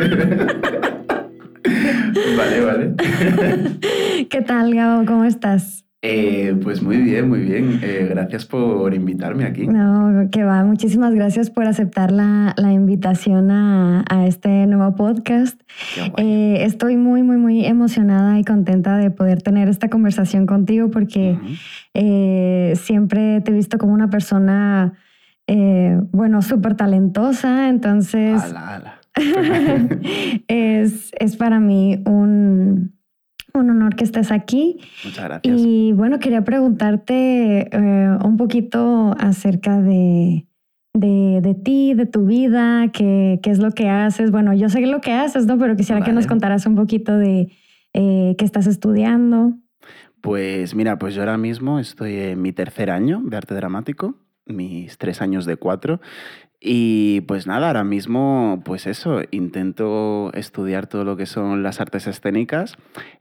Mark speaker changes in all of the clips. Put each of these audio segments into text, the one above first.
Speaker 1: vale, vale.
Speaker 2: ¿Qué tal, Gabo? ¿Cómo estás?
Speaker 1: Eh, pues muy bien, muy bien. Eh, gracias por invitarme aquí.
Speaker 2: No, que va. Muchísimas gracias por aceptar la, la invitación a, a, este nuevo podcast. Eh, estoy muy, muy, muy emocionada y contenta de poder tener esta conversación contigo porque uh -huh. siempre te he visto como una persona, bueno, súper talentosa. Entonces,
Speaker 1: ala, ala.
Speaker 2: es, es para mí un un honor que estés aquí.
Speaker 1: Muchas gracias.
Speaker 2: Y bueno, quería preguntarte eh, un poquito acerca de, de, de, ti, de tu vida, qué, qué es lo que haces. Bueno, yo sé lo que haces, ¿no? Pero quisiera vale. que nos contaras un poquito de eh, qué estás estudiando.
Speaker 1: Pues mira, pues yo ahora mismo estoy en mi tercer año de arte dramático, mis tres años de cuatro, y pues nada, ahora mismo, pues eso, intento estudiar todo lo que son las artes escénicas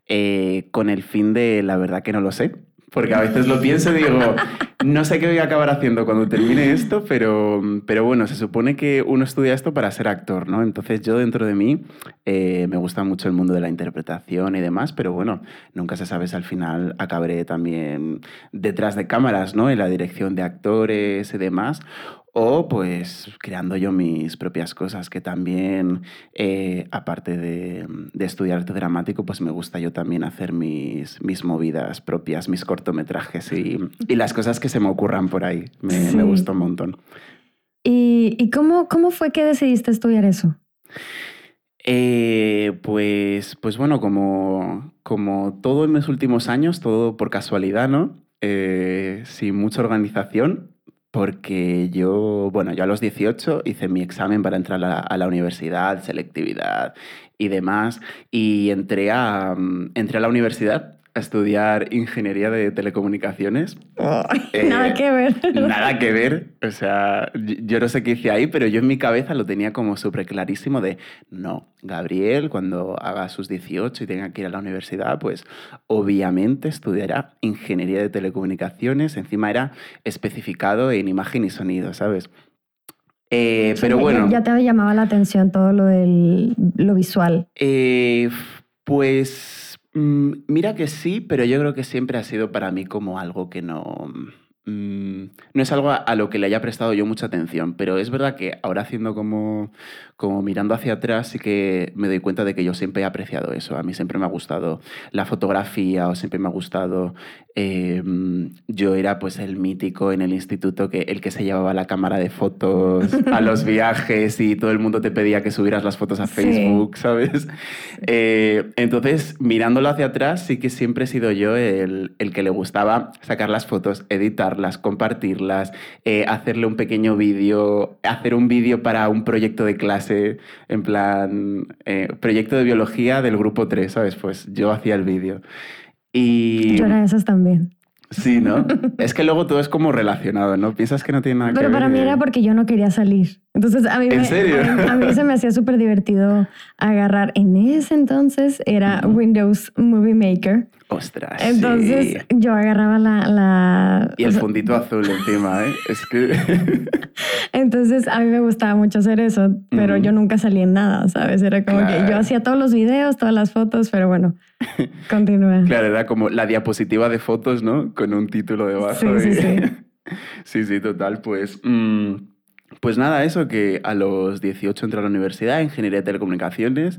Speaker 1: eh, con el fin de, la verdad que no lo sé, porque a veces lo pienso y digo, no sé qué voy a acabar haciendo cuando termine esto, pero, pero bueno, se supone que uno estudia esto para ser actor, ¿no? Entonces yo dentro de mí eh, me gusta mucho el mundo de la interpretación y demás, pero bueno, nunca se sabe si al final acabaré también detrás de cámaras, ¿no? En la dirección de actores y demás, o pues creando yo mis propias cosas, que también, eh, aparte de, de, estudiar arte dramático, pues me gusta yo también hacer mis, mis movidas propias, mis cortometrajes y, y, las cosas que se me ocurran por ahí. Me, sí. me gusta un montón.
Speaker 2: ¿Y, y cómo, cómo fue que decidiste estudiar eso?
Speaker 1: Eh, pues, pues bueno, como, como todo en mis últimos años, todo por casualidad, ¿no? Eh, sin mucha organización, porque yo, bueno, yo a los 18 hice mi examen para entrar a la, a la universidad, selectividad y demás, y entré a, entré a la universidad a estudiar ingeniería de telecomunicaciones.
Speaker 2: Oh, eh, nada que ver.
Speaker 1: Nada que ver. O sea, yo no sé qué hice ahí, pero yo en mi cabeza lo tenía como súper clarísimo de, no, Gabriel, cuando haga sus 18 y tenga que ir a la universidad, pues obviamente estudiará ingeniería de telecomunicaciones. Encima era especificado en imagen y sonido, ¿sabes? Eh, pero bueno.
Speaker 2: Ya te llamaba la atención todo lo del lo visual.
Speaker 1: Eh, pues Mm, mira que sí, pero yo creo que siempre ha sido para mí como algo que no... Mm, no es algo a, lo que le haya prestado yo mucha atención, pero es verdad que ahora haciendo como, como mirando hacia atrás sí que me doy cuenta de que yo siempre he apreciado eso. A mí siempre me ha gustado la fotografía o siempre me ha gustado... Eh, yo era pues el mítico en el instituto, que el que se llevaba la cámara de fotos a los viajes y todo el mundo te pedía que subieras las fotos a Facebook, sí. ¿sabes? Eh, entonces, mirándolo hacia atrás, sí que siempre he sido yo el, el que le gustaba sacar las fotos, editarlas, compartirlas, eh, hacerle un pequeño vídeo, hacer un vídeo para un proyecto de clase, en plan, eh, proyecto de biología del grupo 3, ¿sabes? Pues yo hacía el vídeo. Y...
Speaker 2: Yo era esas también.
Speaker 1: Sí, ¿no? es que luego todo es como relacionado, ¿no? Piensas que no tiene nada
Speaker 2: Pero
Speaker 1: que ver.
Speaker 2: Pero para mí era porque yo no quería salir. Entonces, a mí,
Speaker 1: ¿En
Speaker 2: me,
Speaker 1: serio?
Speaker 2: A, mí, se me hacía súper divertido agarrar. En ese entonces era. Windows Movie Maker.
Speaker 1: Ostras.
Speaker 2: Entonces
Speaker 1: sí.
Speaker 2: yo agarraba la, la,
Speaker 1: Y el fundito azul encima, ¿eh? Es que.
Speaker 2: Entonces a mí me gustaba mucho hacer eso, pero uh -huh. yo nunca salí en nada, ¿sabes? Era como claro. que yo hacía todos los videos, todas las fotos, pero bueno, continúa.
Speaker 1: Claro, era como la diapositiva de fotos, ¿no? Con un título debajo.
Speaker 2: Sí,
Speaker 1: y...
Speaker 2: sí, sí.
Speaker 1: sí, sí, total. Pues. Mmm... Pues nada, eso que a los 18 entré a la universidad, ingeniería de telecomunicaciones.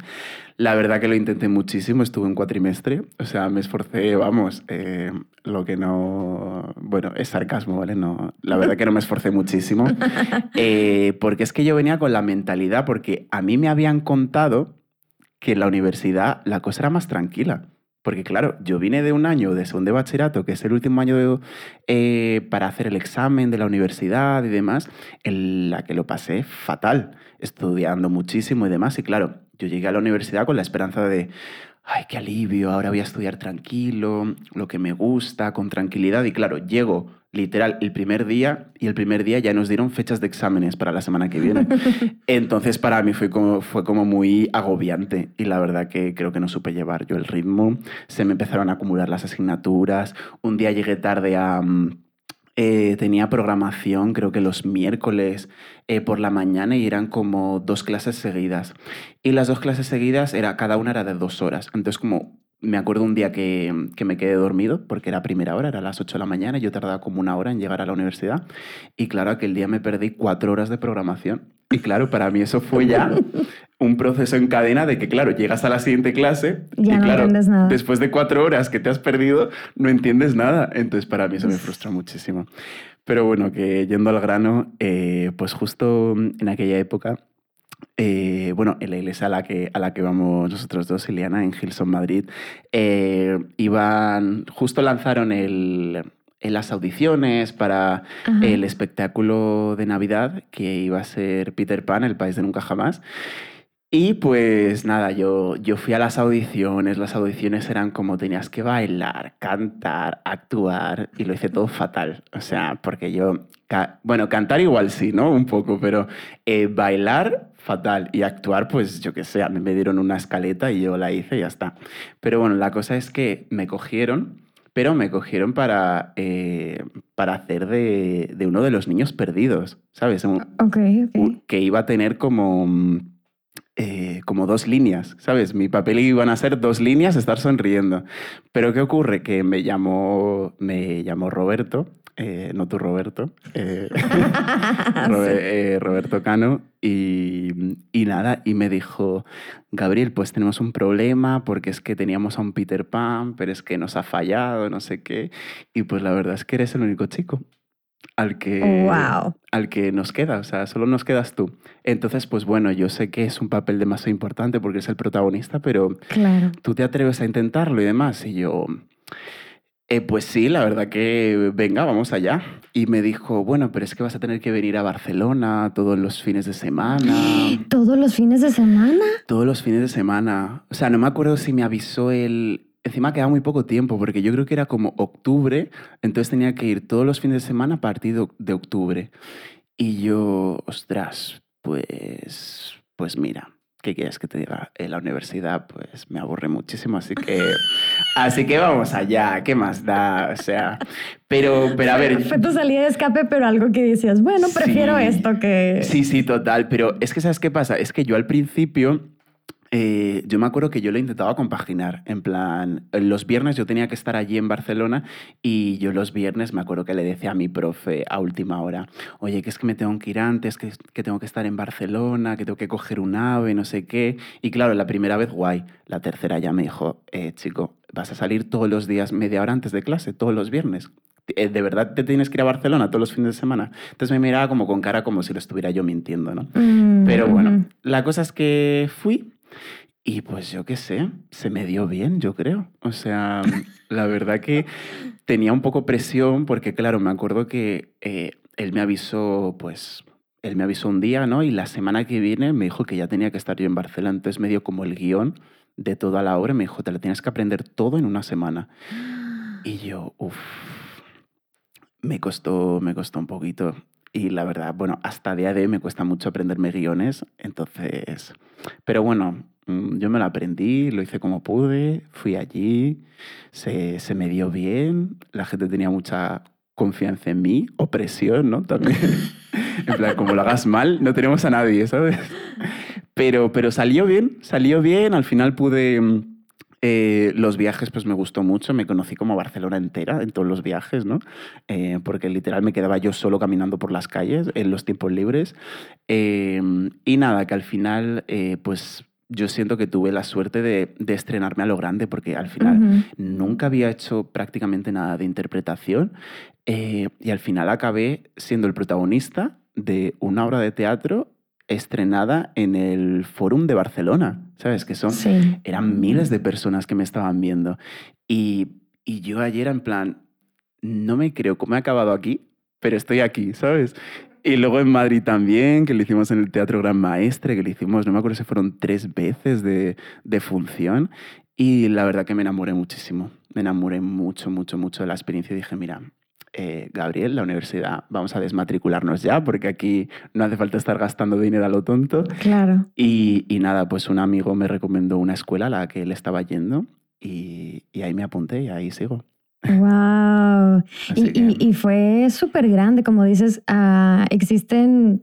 Speaker 1: La verdad que lo intenté muchísimo, estuve en cuatrimestre, o sea, me esforcé, vamos, eh, lo que no... Bueno, es sarcasmo, ¿vale? No, la verdad que no me esforcé muchísimo, eh, porque es que yo venía con la mentalidad, porque a mí me habían contado que en la universidad la cosa era más tranquila. Porque claro, yo vine de un año de segundo de bachillerato, que es el último año de, eh, para hacer el examen de la universidad y demás, en la que lo pasé fatal, estudiando muchísimo y demás. Y claro, yo llegué a la universidad con la esperanza de, ay, qué alivio, ahora voy a estudiar tranquilo, lo que me gusta, con tranquilidad. Y claro, llego literal el primer día y el primer día ya nos dieron fechas de exámenes para la semana que viene. Entonces para mí fue como, fue como muy agobiante y la verdad que creo que no supe llevar yo el ritmo. Se me empezaron a acumular las asignaturas. Un día llegué tarde a... eh, tenía programación, creo que los miércoles eh, por la mañana y eran como dos clases seguidas. Y las dos clases seguidas, era, cada una era de dos horas. Entonces, como me acuerdo un día que, que, me quedé dormido, porque era primera hora, era las 8 de la mañana, y yo tardaba como una hora en llegar a la universidad. Y claro, aquel día me perdí cuatro horas de programación. Y claro, para mí eso fue ya un proceso en cadena de que, claro, llegas a la siguiente clase
Speaker 2: ya
Speaker 1: y,
Speaker 2: no
Speaker 1: claro,
Speaker 2: entiendes nada.
Speaker 1: después de cuatro horas que te has perdido, no entiendes nada. Entonces, para mí eso me frustra muchísimo. Pero bueno, que yendo al grano, eh, pues justo en aquella época eh, bueno, en la iglesia a la que, a la que vamos nosotros dos, Ileana, en Gilson, Madrid, eh, iban, justo lanzaron el, en las audiciones para
Speaker 2: Ajá.
Speaker 1: el espectáculo de Navidad que iba a ser Peter Pan, el país de nunca jamás. Y pues nada, yo, yo fui a las audiciones, las audiciones eran como tenías que bailar, cantar, actuar, y lo hice todo fatal. O sea, porque yo, ca- bueno, cantar igual sí, ¿no? Un poco, pero eh, bailar fatal y actuar, pues yo qué sé, a mí me dieron una escaleta y yo la hice y ya está. Pero bueno, la cosa es que me cogieron, pero me cogieron para, eh, para hacer de, de uno de los niños perdidos, ¿sabes? Un-
Speaker 2: Ok, ok.
Speaker 1: un- que iba a tener como, mm, eh, como dos líneas, ¿sabes? Mi papel iban a ser dos líneas, estar sonriendo. Pero ¿qué ocurre? Que me llamó, me llamó Roberto, eh, no tú Roberto, Robe- Roberto Cano, y, y nada, y me dijo, Gabriel, pues tenemos un problema porque es que teníamos a un Peter Pan, pero es que nos ha fallado, no sé qué, y pues la verdad es que eres el único chico al que,
Speaker 2: Wow.
Speaker 1: al que nos queda, o sea, solo nos quedas tú. Entonces, pues bueno, yo sé que es un papel demasiado importante porque es el protagonista, pero
Speaker 2: Claro.
Speaker 1: tú te atreves a intentarlo y demás. Y yo, "Eh, pues sí, la verdad que venga, vamos allá. Y me dijo, bueno, pero es que vas a tener que venir a Barcelona todos los fines de semana.
Speaker 2: ¿Todos los fines de semana?
Speaker 1: Todos los fines de semana. O sea, no me acuerdo si me avisó el... Encima quedaba muy poco tiempo, porque yo creo que era como octubre, entonces tenía que ir todos los fines de semana a partir de, de octubre. Y yo, ostras, pues, pues mira, ¿qué quieres que te diga? En la universidad, pues me aburre muchísimo, así que, así que vamos allá, ¿qué más da? O sea, pero, pero a ver,
Speaker 2: Fue tu salida de escape, pero algo que decías, bueno, prefiero
Speaker 1: Sí.
Speaker 2: esto que...
Speaker 1: Sí, sí, total. Pero es que, ¿sabes qué pasa? Es que yo al principio, eh, yo me acuerdo que yo lo intentaba compaginar. En plan, los viernes yo tenía que estar allí en Barcelona y yo los viernes me acuerdo que le decía a mi profe a última hora, oye, que es que me tengo que ir antes, que, que tengo que estar en Barcelona, que tengo que coger un ave, no sé qué. Y claro, la primera vez guay. La tercera ya me dijo, eh, chico, vas a salir todos los días media hora antes de clase, todos los viernes. Eh, ¿De verdad te tienes que ir a Barcelona todos los fines de semana? Entonces me miraba como con cara como si lo estuviera yo mintiendo, ¿no?
Speaker 2: Mm,
Speaker 1: Pero bueno, la cosa es que fui y pues yo qué sé, se me dio bien, yo creo. O sea, la verdad que tenía un poco presión porque, claro, me acuerdo que eh, él me avisó, pues, él me avisó un día, ¿no? Y la semana que viene me dijo que ya tenía que estar yo en Barcelona, entonces me dio como el guion de toda la obra me dijo, te lo tienes que aprender todo en una semana. Y yo, uff, me costó, me costó un poquito. Y la verdad, bueno, hasta día de me cuesta mucho aprenderme guiones, entonces... Pero bueno, mm, yo me lo aprendí, lo hice como pude, fui allí, se, se me dio bien, la gente tenía mucha confianza en mí, o presión, ¿no? También. en plan, como lo hagas mal, no tenemos a nadie, ¿sabes? Pero, pero salió bien, salió bien, al final pude... eh, los viajes pues me gustó mucho, me conocí como Barcelona entera en todos los viajes, ¿no? Eh, porque literal me quedaba yo solo caminando por las calles en los tiempos libres. Eh, y nada, que al final pues yo siento que tuve la suerte de, de estrenarme a lo grande porque al final nunca había hecho prácticamente nada de interpretación eh, y al final acabé siendo el protagonista de una obra de teatro estrenada en el Fórum de Barcelona, ¿sabes? Que son
Speaker 2: Sí.
Speaker 1: eran miles de personas que me estaban viendo. Y, y yo ayer en plan, no me creo cómo he acabado aquí, pero estoy aquí, ¿sabes? Y luego en Madrid también, que lo hicimos en el Teatro Gran Maestre, que lo hicimos, no me acuerdo si fueron tres veces de, de función. Y la verdad que me enamoré muchísimo. Me enamoré mucho, mucho, mucho de la experiencia y dije, mira, eh, Gabriel, la universidad, vamos a desmatricularnos ya, porque aquí no hace falta estar gastando dinero a lo tonto.
Speaker 2: Claro.
Speaker 1: Y, y nada, pues un amigo me recomendó una escuela a la que él estaba yendo y, y ahí me apunté y ahí sigo.
Speaker 2: Wow. Y, fue súper grande, como dices, uh, existen,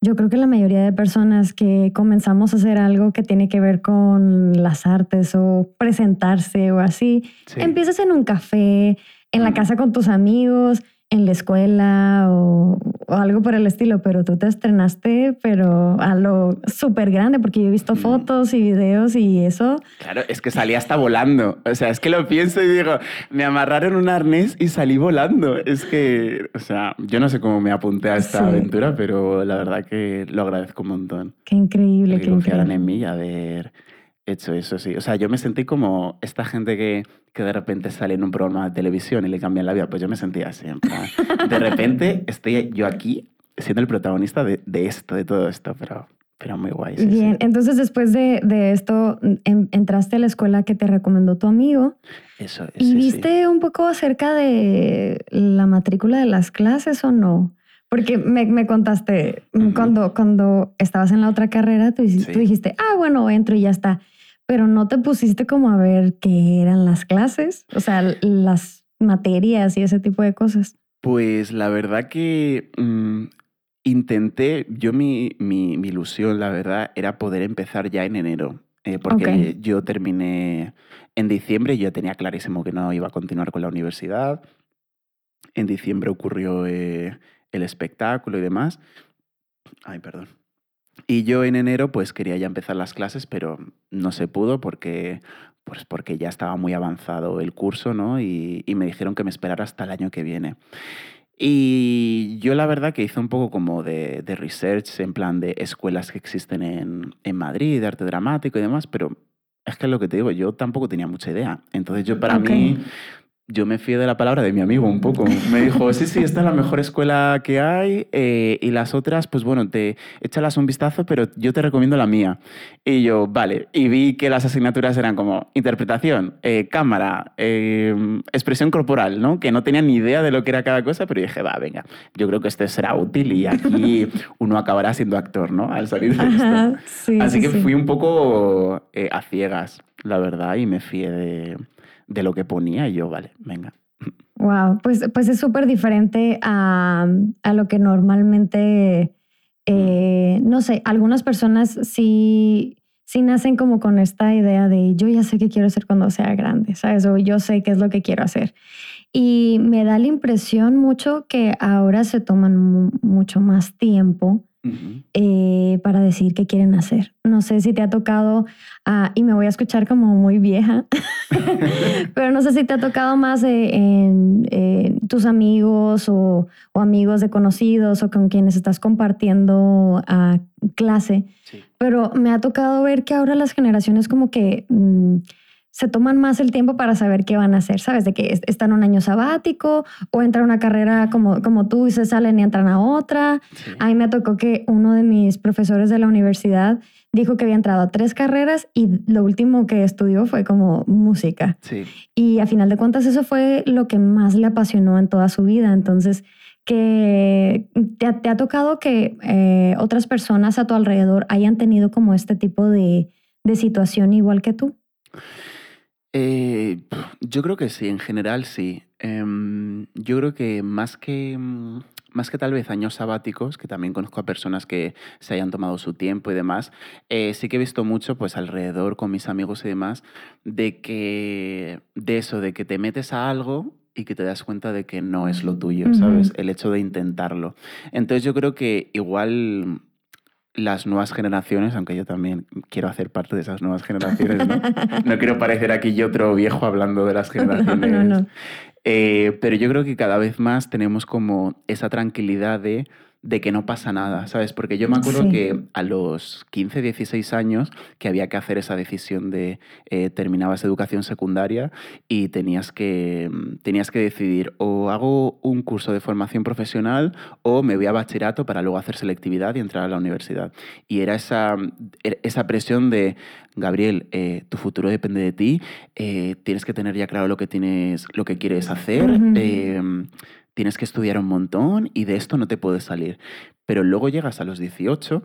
Speaker 2: yo creo que la mayoría de personas que comenzamos a hacer algo que tiene que ver con las artes o presentarse o así, empiezas en un café, en la casa con tus amigos en la escuela o, algo por el estilo, pero tú te estrenaste, pero a lo súper grande, porque yo he visto fotos y videos y eso.
Speaker 1: Claro, es que salí hasta volando. O sea, es que lo pienso y digo, me amarraron un arnés y salí volando. Es que, o sea, yo no sé cómo me apunté a esta aventura, pero la verdad que lo agradezco un montón.
Speaker 2: Qué increíble,
Speaker 1: que confiaran en mí a ver hecho eso, sí. O sea, yo me sentí como esta gente que, que de repente sale en un programa de televisión y le cambian la vida. Pues yo me sentía así. de repente estoy yo aquí siendo el protagonista de, de esto, de todo esto, pero, pero muy guay.
Speaker 2: Bien, entonces después de, de esto entraste a la escuela que te recomendó tu amigo.
Speaker 1: Eso
Speaker 2: es. ¿Y viste un poco acerca de la matrícula de las clases o no? Porque me, me contaste cuando, cuando estabas en la otra carrera, tú, tú dijiste, ah, bueno, entro y ya está pero no te pusiste como a ver qué eran las clases, o sea, las materias y ese tipo de cosas.
Speaker 1: Pues la verdad que mm, intenté, yo mi, mi, ilusión, la verdad, era poder empezar ya en enero, eh, porque yo terminé en diciembre y yo tenía clarísimo que no iba a continuar con la universidad. En diciembre ocurrió eh, el espectáculo y demás. Ay, perdón. Y yo en enero pues quería ya empezar las clases, pero no se pudo porque, pues porque ya estaba muy avanzado el curso, ¿no? Y, me dijeron que me esperara hasta el año que viene. Y yo la verdad que hice un poco como de, research en plan de escuelas que existen en, en Madrid, de arte dramático y demás, pero es que es lo que te digo, yo tampoco tenía mucha idea. Entonces yo para mí yo me fío de la palabra de mi amigo un poco. Me dijo, sí, sí, esta es la mejor escuela que hay eh, y las otras, pues bueno, te échalas un vistazo, pero yo te recomiendo la mía. Y yo, vale, y vi que las asignaturas eran como interpretación, eh, cámara, eh, expresión corporal, ¿no? Que no tenía ni idea de lo que era cada cosa, pero dije, va, venga, yo creo que este será útil y aquí uno acabará siendo actor, ¿no? Al salir de esto. Así que fui un poco a ciegas, la verdad, y me fié de de lo que ponía y yo, vale, venga.
Speaker 2: Wow, pues, pues es súper diferente a, a, lo que normalmente, eh, no sé, algunas personas sí, sí nacen como con esta idea de yo ya sé qué quiero hacer cuando sea grande, ¿sabes? O yo sé qué es lo que quiero hacer. Y me da la impresión mucho que ahora se toman mucho más tiempo eh, para decir qué quieren hacer. No sé si te ha tocado, ah, y me voy a escuchar como muy vieja, pero no sé si te ha tocado más en, tus amigos o, amigos de conocidos o con quienes estás compartiendo ah, clase, pero me ha tocado ver que ahora las generaciones como que... Mm, se toman más el tiempo para saber qué van a hacer, ¿sabes? De que están un año sabático o entran a una carrera como, como tú y se salen y entran a otra. A mí me tocó que uno de mis profesores de la universidad dijo que había entrado a tres carreras y lo último que estudió fue como música.
Speaker 1: Sí.
Speaker 2: Y a final de cuentas eso fue lo que más le apasionó en toda su vida. Entonces, que te, ha tocado que eh, otras personas a tu alrededor hayan tenido como este tipo de, de situación igual que tú.
Speaker 1: Eh, yo creo que sí, en general sí. Em, yo creo que más que mm, más que tal vez años sabáticos, que también conozco a personas que se hayan tomado su tiempo y demás, eh, sí que he visto mucho, pues alrededor con mis amigos y demás, de que de eso, de que te metes a algo y que te das cuenta de que no es lo tuyo, ¿sabes? El hecho de intentarlo. Entonces yo creo que igual las nuevas generaciones, aunque yo también quiero hacer parte de esas nuevas generaciones, ¿no? no quiero parecer aquí yo otro viejo hablando de las generaciones. Eh, pero yo creo que cada vez más tenemos como esa tranquilidad de de que no pasa nada, ¿sabes? Porque yo me acuerdo que a los 15, 16 años que había que hacer esa decisión de eh, terminabas educación secundaria y tenías que, mm, tenías que decidir o hago un curso de formación profesional o me voy a bachillerato para luego hacer selectividad y entrar a la universidad. Y era esa, er, esa presión de, Gabriel, eh, tu futuro depende de ti, eh, tienes que tener ya claro lo que, tienes, lo que quieres hacer tienes que estudiar un montón y de esto no te puedes salir. Pero luego llegas a los 18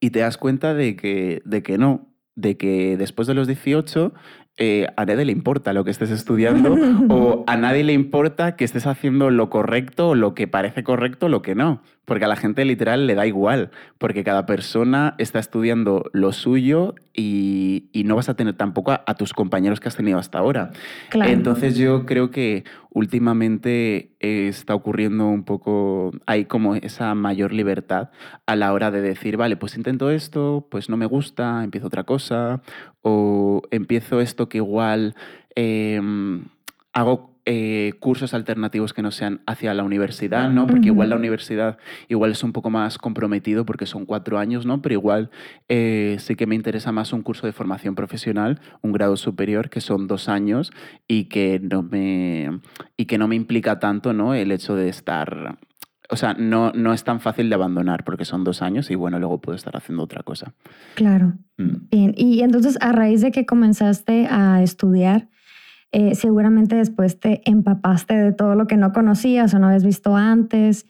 Speaker 1: y te das cuenta de que, de que no, de que después de los 18 eh, a nadie le importa lo que estés estudiando o a nadie le importa que estés haciendo lo correcto o lo que parece correcto o lo que no. Porque a la gente literal le da igual, porque cada persona está estudiando lo suyo y, no vas a tener tampoco a, tus compañeros que has tenido hasta ahora. Entonces yo creo que últimamente está ocurriendo un poco, hay como esa mayor libertad a la hora de decir, vale, pues intento esto, pues no me gusta, empiezo otra cosa, o empiezo esto que igual em, hago eh, cursos alternativos que no sean hacia la universidad, ¿no? Porque igual la universidad igual es un poco más comprometido porque son cuatro años, ¿no? Pero igual eh, sí que me interesa más un curso de formación profesional, un grado superior, que son dos años y que no me, y que no me implica tanto, ¿no? El hecho de estar... O sea, no, no es tan fácil de abandonar porque son dos años y bueno, luego puedo estar haciendo otra cosa.
Speaker 2: Claro. Mm. Bien, y entonces a raíz de que comenzaste a estudiar, eh, seguramente después te empapaste de todo lo que no conocías o no habías visto antes.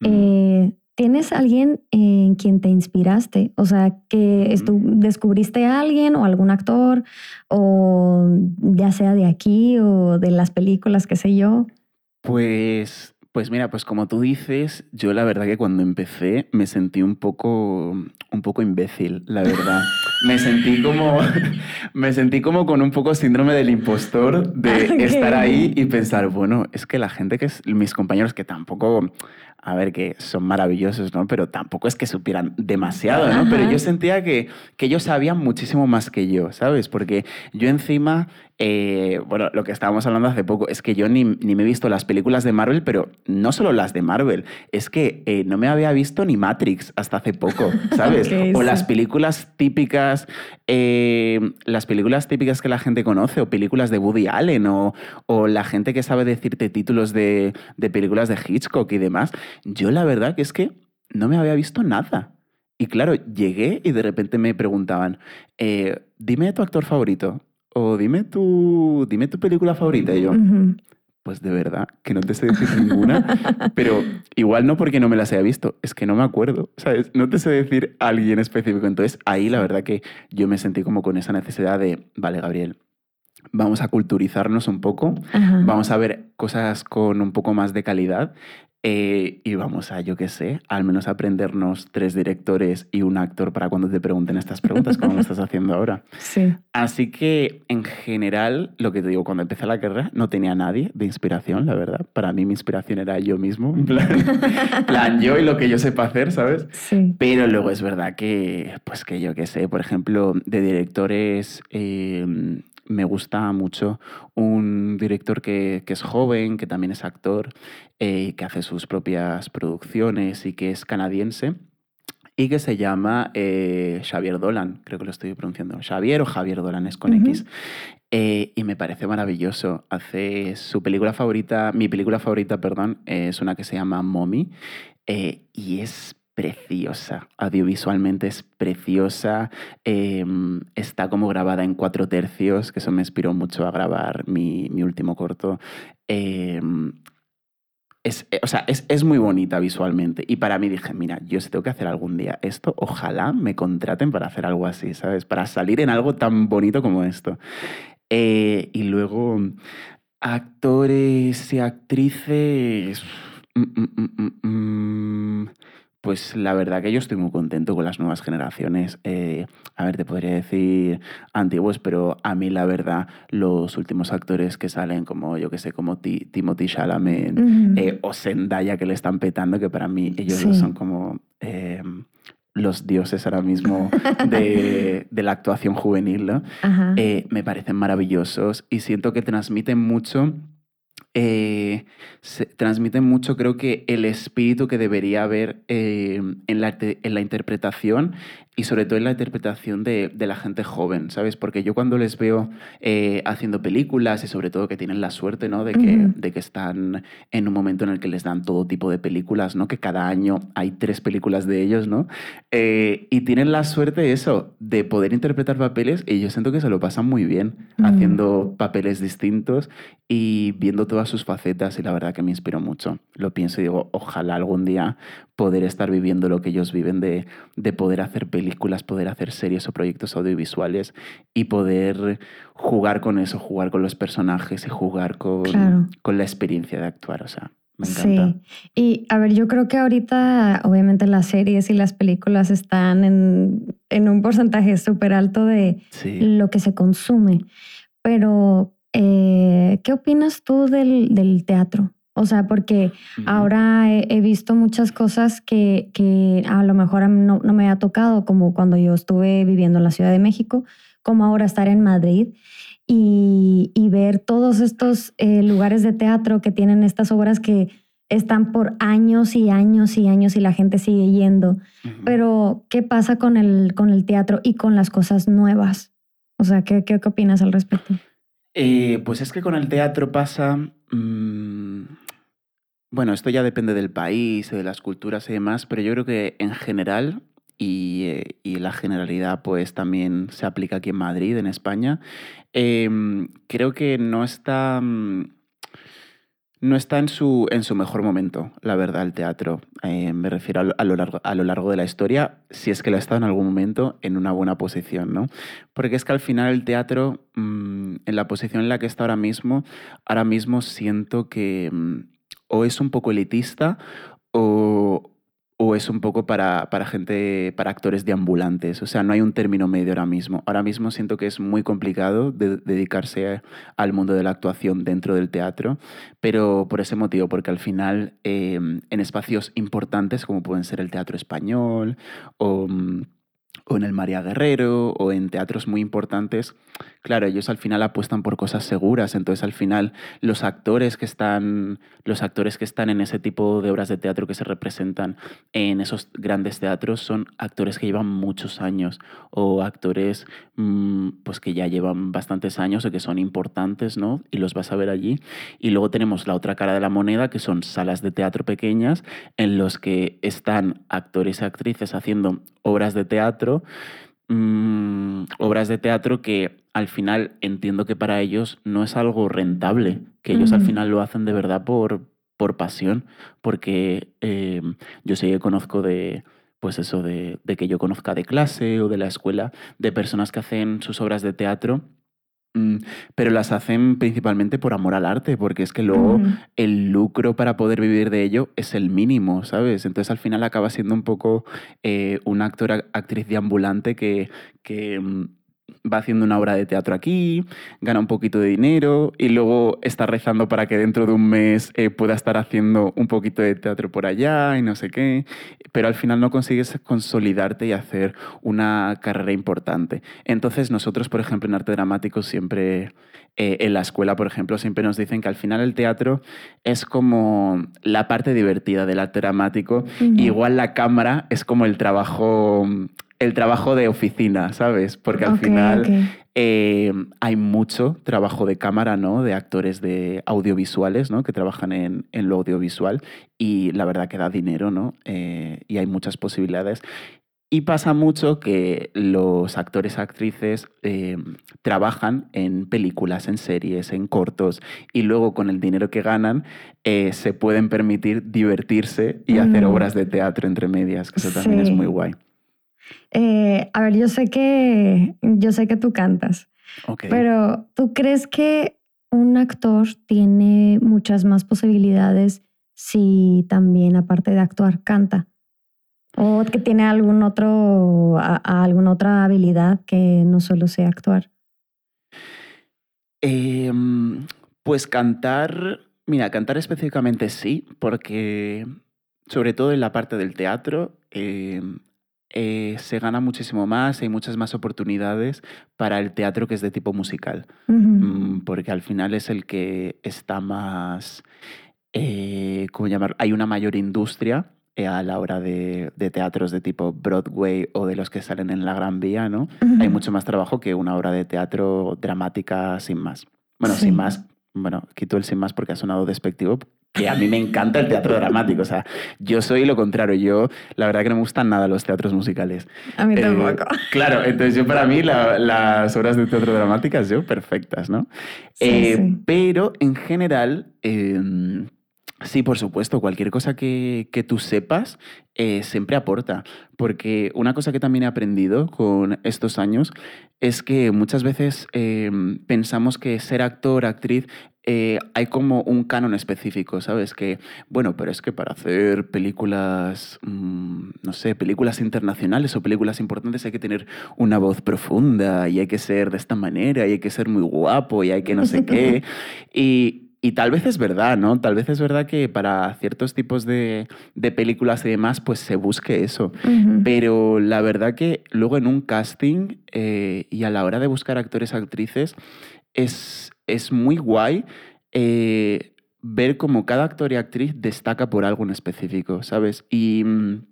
Speaker 2: Eh, ¿Tienes alguien en quien te inspiraste? O sea, que descubriste a alguien o algún actor, o ya sea de aquí o de las películas, qué sé yo.
Speaker 1: Pues pues mira, pues como tú dices, yo la verdad que cuando empecé me sentí un poco, un poco imbécil, la verdad. me sentí como, me sentí como con un poco síndrome del impostor de estar ahí y pensar, bueno, es que la gente que es, mis compañeros que tampoco, a ver, que son maravillosos, ¿no? Pero tampoco es que supieran demasiado, ¿no? Pero yo sentía que, que ellos sabían muchísimo más que yo, ¿sabes? Porque yo encima eh, bueno, lo que estábamos hablando hace poco es que yo ni, me he visto las películas de Marvel, pero no solo las de Marvel, es que eh, no me había visto ni Matrix hasta hace poco, ¿sabes? o las películas típicas, eh, las películas típicas que la gente conoce, o películas de Woody Allen, o, la gente que sabe decirte títulos de, de películas de Hitchcock y demás. Yo la verdad que es que no me había visto nada. Y claro, llegué y de repente me preguntaban, dime tu actor favorito o dime tu, dime tu película favorita. Y yo, pues de verdad, que no te sé decir ninguna, pero igual no porque no me las haya visto, es que no me acuerdo, ¿sabes? No te sé decir alguien específico. Entonces ahí la verdad que yo me sentí como con esa necesidad de, vale, Gabriel, vamos a culturizarnos un poco, vamos a ver cosas con un poco más de calidad eh, y vamos a, yo qué sé, al menos aprendernos tres directores y un actor para cuando te pregunten estas preguntas, como lo estás haciendo ahora.
Speaker 2: Sí.
Speaker 1: Así que, en general, lo que te digo, cuando empecé la carrera no tenía nadie de inspiración, la verdad. Para mí mi inspiración era yo mismo, en plan, plan yo y lo que yo sepa hacer, ¿sabes?
Speaker 2: Sí.
Speaker 1: Pero luego es verdad que, pues que yo qué sé, por ejemplo, de directores... Eh, me gusta mucho un director que, es joven, que también es actor, eh, que hace sus propias producciones y que es canadiense y que se llama eh, Xavier Dolan, creo que lo estoy pronunciando, Xavier o Javier Dolan es con X. Eh, y me parece maravilloso. Hace su película favorita, mi película favorita, perdón, es una que se llama Mommy y es preciosa, audiovisualmente es preciosa, em, está como grabada en cuatro tercios, que eso me inspiró mucho a grabar mi, último corto. Em, es, eh, o sea, es, muy bonita visualmente. Y para mí dije, mira, yo si tengo que hacer algún día esto, ojalá me contraten para hacer algo así, ¿sabes? Para salir en algo tan bonito como esto. Eh, y luego, actores y actrices... Mm, mm, mm, pues la verdad que yo estoy muy contento con las nuevas generaciones. Eh, a ver, te podría decir antiguos, pero a mí la verdad los últimos actores que salen como, yo que sé, como Timothy Chalamet eh, o Zendaya que le están petando, que para mí ellos son como eh, los dioses ahora mismo de, la actuación juvenil, ¿no? me parecen maravillosos y siento que transmiten mucho eh, se transmite mucho, creo que, el espíritu que debería haber eh, en, la, en, la, interpretación y sobre todo en la interpretación de, de, la gente joven, ¿sabes? Porque yo cuando les veo eh, haciendo películas y sobre todo que tienen la suerte, ¿no? De que, de que están en un momento en el que les dan todo tipo de películas, ¿no? Que cada año hay tres películas de ellos, ¿no? Eh, y tienen la suerte eso, de poder interpretar papeles y yo siento que se lo pasan muy bien haciendo papeles distintos y viendo todas sus facetas y la verdad que me inspiró mucho. Lo pienso y digo, ojalá algún día poder estar viviendo lo que ellos viven, de, de, poder hacer películas, poder hacer series o proyectos audiovisuales y poder jugar con eso, jugar con los personajes y jugar con, con la experiencia de actuar. O sea, me encanta.
Speaker 2: Sí, y a ver, yo creo que ahorita obviamente las series y las películas están en, en un porcentaje súper alto de lo que se consume, pero eh, ¿qué opinas tú del, del teatro? O sea, porque ahora he, visto muchas cosas que, que a lo mejor no, no, me ha tocado, como cuando yo estuve viviendo en la Ciudad de México, como ahora estar en Madrid y, y ver todos estos eh, lugares de teatro que tienen estas obras que están por años y años y años y la gente sigue yendo. Pero, ¿qué pasa con el, con el teatro y con las cosas nuevas? O sea, ¿qué, qué, opinas al respecto?
Speaker 1: Eh, pues es que con el teatro pasa... Mm, bueno, esto ya depende del país, de las culturas y demás, pero yo creo que en general, y, eh, la generalidad pues también se aplica aquí en Madrid, en España, em, creo que no está, mm, no está en, su, en su mejor momento, la verdad, el teatro. Eh, me refiero a lo, largo, a lo largo de la historia, si es que lo ha estado en algún momento en una buena posición, ¿no? Porque es que al final el teatro, mm, en la posición en la que está ahora mismo, ahora mismo siento que o es un poco elitista o, es un poco para, gente, para actores deambulantes. O sea, no hay un término medio ahora mismo. Ahora mismo siento que es muy complicado dedicarse al mundo de la actuación dentro del teatro, pero por ese motivo, porque al final em, en espacios importantes como pueden ser el teatro español o mm, o en el María Guerrero o en teatros muy importantes, claro, ellos al final apuestan por cosas seguras, entonces al final los actores que están los actores que están en ese tipo de obras de teatro que se representan en esos grandes teatros son actores que llevan muchos años o actores mm, pues que ya llevan bastantes años o que son importantes, ¿no? Y los vas a ver allí y luego tenemos la otra cara de la moneda que son salas de teatro pequeñas en los que están actores y actrices haciendo obras de teatro Mm, obras de teatro que al final entiendo que para ellos no es algo rentable, que ellos al final lo hacen de verdad por, por pasión, porque eh, yo sé que conozco de, pues eso, de, de que yo conozca de clase o de la escuela, de personas que hacen sus obras de teatro pero las hacen principalmente por amor al arte, porque es que luego el lucro para poder vivir de ello es el mínimo, ¿sabes? Entonces al final acaba siendo un poco eh, una actora, actriz de ambulante que, que mm, va haciendo una obra de teatro aquí, gana un poquito de dinero y luego está rezando para que dentro de un mes eh, pueda estar haciendo un poquito de teatro por allá y no sé qué, pero al final no consigues consolidarte y hacer una carrera importante. Entonces nosotros, por ejemplo, en arte dramático siempre... Eh, en la escuela, por ejemplo, siempre nos dicen que al final el teatro es como la parte divertida del arte dramático. Igual la cámara es como el trabajo el trabajo de oficina, ¿sabes? Porque al final eh, hay mucho trabajo de cámara, ¿no? De actores de audiovisuales, ¿no? Que trabajan en, lo audiovisual y la verdad que da dinero, ¿no? Eh, y hay muchas posibilidades. Y pasa mucho que los actores, actrices eh, trabajan en películas, en series, en cortos, y luego con el dinero que ganan se pueden permitir divertirse y hacer obras de teatro entre medias, que eso también es muy guay.
Speaker 2: Eh, a ver, yo sé que yo sé que tú cantas, pero ¿tú crees que un actor tiene muchas más posibilidades si también aparte de actuar canta? ¿O que tiene algún otro, alguna otra habilidad que no solo sea actuar?
Speaker 1: Em, pues cantar, mira, cantar específicamente sí, porque sobre todo en la parte del teatro, em, eh, se gana muchísimo más, hay muchas más oportunidades para el teatro que es de tipo musical, mm, porque al final es el que está más, eh, ¿cómo llamar? Hay una mayor industria eh, a la hora de, teatros de tipo Broadway o de los que salen en la Gran Vía, ¿no? Hay mucho más trabajo que una obra de teatro dramática sin más. Bueno, sin más, bueno, quito el sin más porque ha sonado despectivo, que a mí me encanta el teatro dramático. O sea, yo soy lo contrario. Yo, la verdad que no me gustan nada los teatros musicales.
Speaker 2: A mí tampoco.
Speaker 1: Eh, claro, entonces yo para mí las obras de teatro dramáticas, yo, perfectas, ¿no? Eh, pero en general... Em, Sí, por supuesto, cualquier cosa que, que tú sepas eh, siempre aporta, porque una cosa que también he aprendido con estos años es que muchas veces eh, pensamos que ser actor, actriz, eh, hay como un canon específico, ¿sabes? Que, bueno, pero es que para hacer películas, mm, no sé, películas internacionales o películas importantes hay que tener una voz profunda y hay que ser de esta manera y hay que ser muy guapo y hay que no sé qué. Y, y tal vez es verdad, ¿no? Tal vez es verdad que para ciertos tipos de, películas y demás, pues se busque eso. Pero la verdad que luego en un casting eh, y a la hora de buscar actores, actrices, es, es muy guay. Eh, ver cómo cada actor y actriz destaca por algo en específico, ¿sabes? Y mm,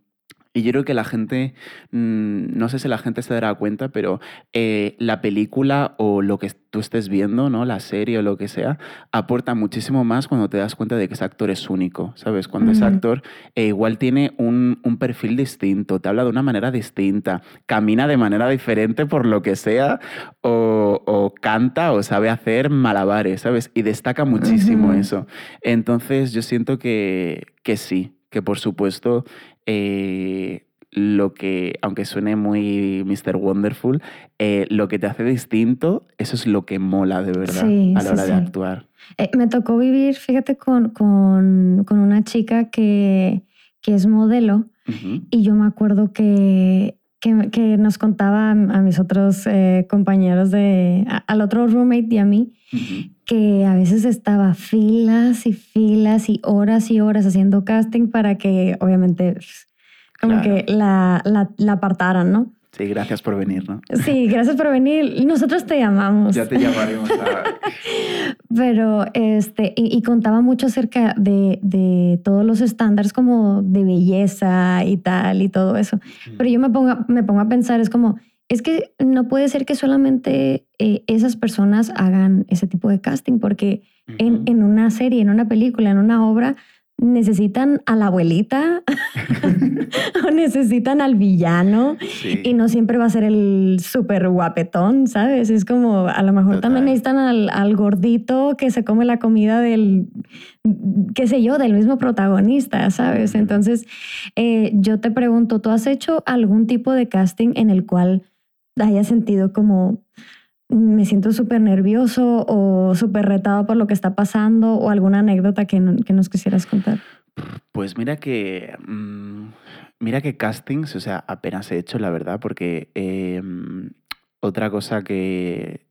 Speaker 1: y yo creo que la gente, mm, no sé si la gente se dará cuenta, pero eh, la película o lo que tú estés viendo, ¿no? La serie o lo que sea, aporta muchísimo más cuando te das cuenta de que ese actor es único, ¿sabes? Cuando ese actor eh, igual tiene un, un, perfil distinto, te habla de una manera distinta, camina de manera diferente por lo que sea, o, o canta o sabe hacer malabares, ¿sabes? Y destaca muchísimo eso. Entonces yo siento que, que sí, que por supuesto eh, lo que, aunque suene muy Mr. Wonderful, eh, lo que te hace distinto, eso es lo que mola de verdad a la hora de actuar.
Speaker 2: Eh, me tocó vivir, fíjate, con, con, con una chica que, que es modelo y yo me acuerdo que, que, que nos contaba a, mis otros compañeros de, al otro roommate y a mí, que a veces estaba filas y filas y horas y horas haciendo casting para que obviamente como que la, la, apartaran, ¿no?
Speaker 1: Sí, gracias por venir, ¿no?
Speaker 2: Sí, gracias por venir. Nosotros te llamamos.
Speaker 1: Ya te llamaremos.
Speaker 2: Pero, este, y, contaba mucho acerca de, de, todos los estándares como de belleza y tal y todo eso. Pero yo me pongo, me pongo a pensar, es como, es que no puede ser que solamente eh, esas personas hagan ese tipo de casting, porque en, en, una serie, en una película, en una obra, necesitan a la abuelita o necesitan al villano y no siempre va a ser el súper guapetón, ¿sabes? Es como, a lo mejor también necesitan al, al, gordito que se come la comida del, qué sé yo, del mismo protagonista, ¿sabes? Entonces, eh, yo te pregunto, ¿tú has hecho algún tipo de casting en el cual haya sentido como me siento súper nervioso o súper retado por lo que está pasando o alguna anécdota que, que nos quisieras contar.
Speaker 1: Pues mira que, mm, mira que castings, o sea, apenas he hecho, la verdad, porque em, otra cosa que,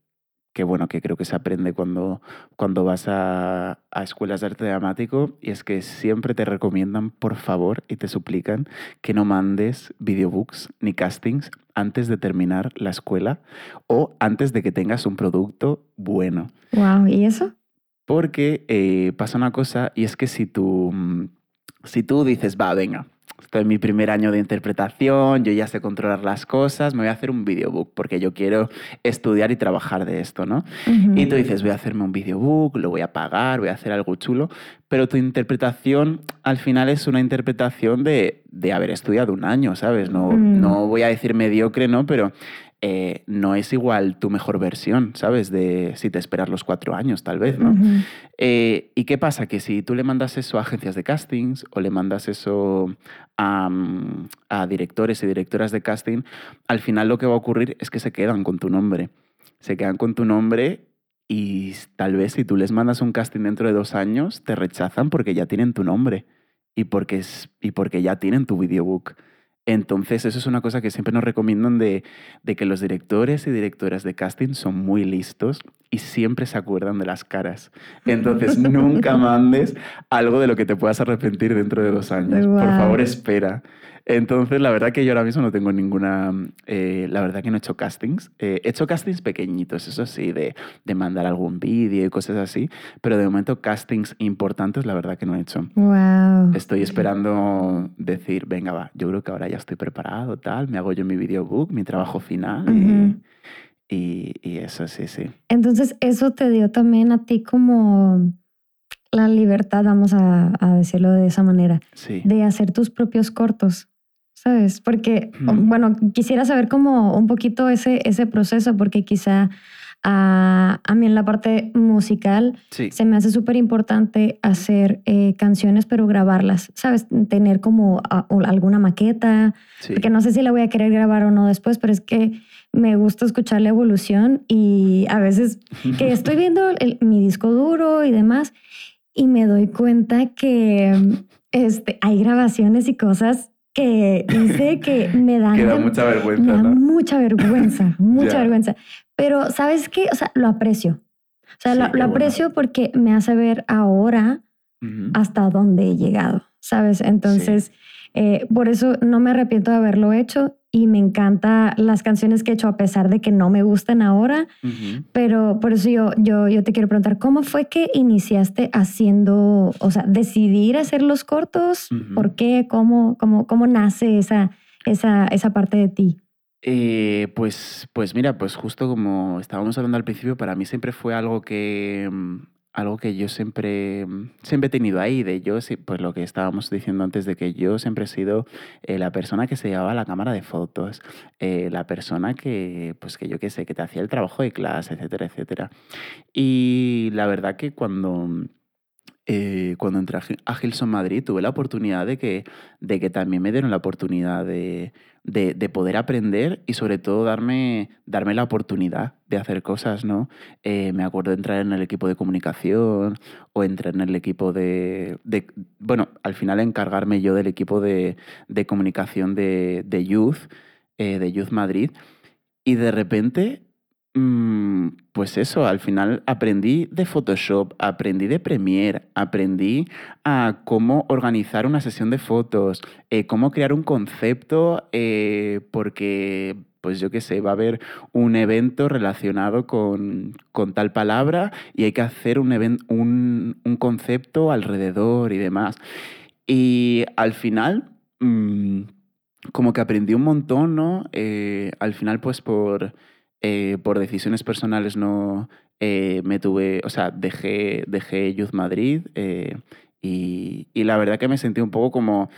Speaker 1: que bueno, que creo que se aprende cuando, cuando vas a, a, escuelas de arte dramático y es que siempre te recomiendan, por favor, y te suplican que no mandes videobooks ni castings antes de terminar la escuela o antes de que tengas un producto bueno.
Speaker 2: Wow, ¿y eso?
Speaker 1: Porque eh, pasa una cosa y es que si tú, si tú dices, va, venga, estoy en mi primer año de interpretación, yo ya sé controlar las cosas, me voy a hacer un videobook porque yo quiero estudiar y trabajar de esto, ¿no? Y tú dices, voy a hacerme un videobook, lo voy a pagar, voy a hacer algo chulo, pero tu interpretación al final es una interpretación de, de haber estudiado un año, ¿sabes? No, mm. no voy a decir mediocre, ¿no? Pero eh, no es igual tu mejor versión, ¿sabes? De si te esperas los cuatro años, tal vez, ¿no? Eh, ¿Y qué pasa? Que si tú le mandas eso a agencias de castings o le mandas eso a, a directores y directoras de casting, al final lo que va a ocurrir es que se quedan con tu nombre. Se quedan con tu nombre y tal vez si tú les mandas un casting dentro de dos años, te rechazan porque ya tienen tu nombre y porque, es, y porque ya tienen tu videobook. Entonces, eso es una cosa que siempre nos recomiendan de, de, que los directores y directoras de casting son muy listos y siempre se acuerdan de las caras. Entonces, nunca mandes algo de lo que te puedas arrepentir dentro de dos años. Por favor, espera. Entonces, la verdad que yo ahora mismo no tengo ninguna, eh, la verdad que no he hecho castings. Eh, he hecho castings pequeñitos, eso sí, de, de mandar algún vídeo y cosas así, pero de momento castings importantes, la verdad que no he hecho.
Speaker 2: Wow.
Speaker 1: Estoy esperando decir, venga, va, yo creo que ahora ya estoy preparado, tal, me hago yo mi videobook, mi trabajo final. y, y, eso, sí, sí.
Speaker 2: Entonces, eso te dio también a ti como la libertad, vamos a, a decirlo de esa manera,
Speaker 1: sí.
Speaker 2: de hacer tus propios cortos. ¿Sabes? Porque, bueno, quisiera saber como un poquito ese, ese proceso, porque quizá a, a mí en la parte musical se me hace súper importante hacer eh, canciones, pero grabarlas, ¿sabes? Tener como alguna maqueta, porque no sé si la voy a querer grabar o no después, pero es que me gusta escuchar la evolución y a veces que estoy viendo mi disco duro y demás y me doy cuenta que este, hay grabaciones y cosas que dice que me dan...
Speaker 1: Que da mucha vergüenza,
Speaker 2: me da Mucha vergüenza, mucha vergüenza. Pero ¿sabes qué? O sea, lo aprecio. O sea, lo, aprecio porque me hace ver ahora hasta dónde he llegado, ¿sabes? Entonces, eh, por eso no me arrepiento de haberlo hecho y me encanta las canciones que he hecho a pesar de que no me gustan ahora, pero por eso yo, yo, yo te quiero preguntar, ¿cómo fue que iniciaste haciendo, o sea, decidir hacer los cortos? ¿Por qué? ¿Cómo, cómo, cómo nace esa, esa, esa parte de ti?
Speaker 1: Eh, pues, pues mira, pues justo como estábamos hablando al principio, para mí siempre fue algo que mm, algo que yo siempre, siempre he tenido ahí, de yo, pues lo que estábamos diciendo antes, de que yo siempre he sido eh, la persona que se llevaba la cámara de fotos, eh, la persona que, pues que yo qué sé, que te hacía el trabajo de clase, etcétera, etcétera. Y la verdad que cuando eh, cuando entré a Gilson Madrid tuve la oportunidad de que, de que también me dieron la oportunidad de, de, poder aprender y sobre todo darme, darme la oportunidad de hacer cosas, ¿no? Eh, me acuerdo de entrar en el equipo de comunicación o entrar en el equipo de, bueno, al final encargarme yo del equipo de, de comunicación de, Youth, eh, de Youth Madrid, y de repente pues eso, al final aprendí de Photoshop, aprendí de Premiere, aprendí a cómo organizar una sesión de fotos, eh, cómo crear un concepto, eh, porque, pues yo qué sé, va a haber un evento relacionado con, tal palabra y hay que hacer un, un, concepto alrededor y demás. Y al final... Mm, como que aprendí un montón, ¿no? Eh, al final, pues por, eh, por decisiones personales no eh, me tuve, o sea, dejé, dejé Youth Madrid eh, y, y, la verdad que me sentí un poco como,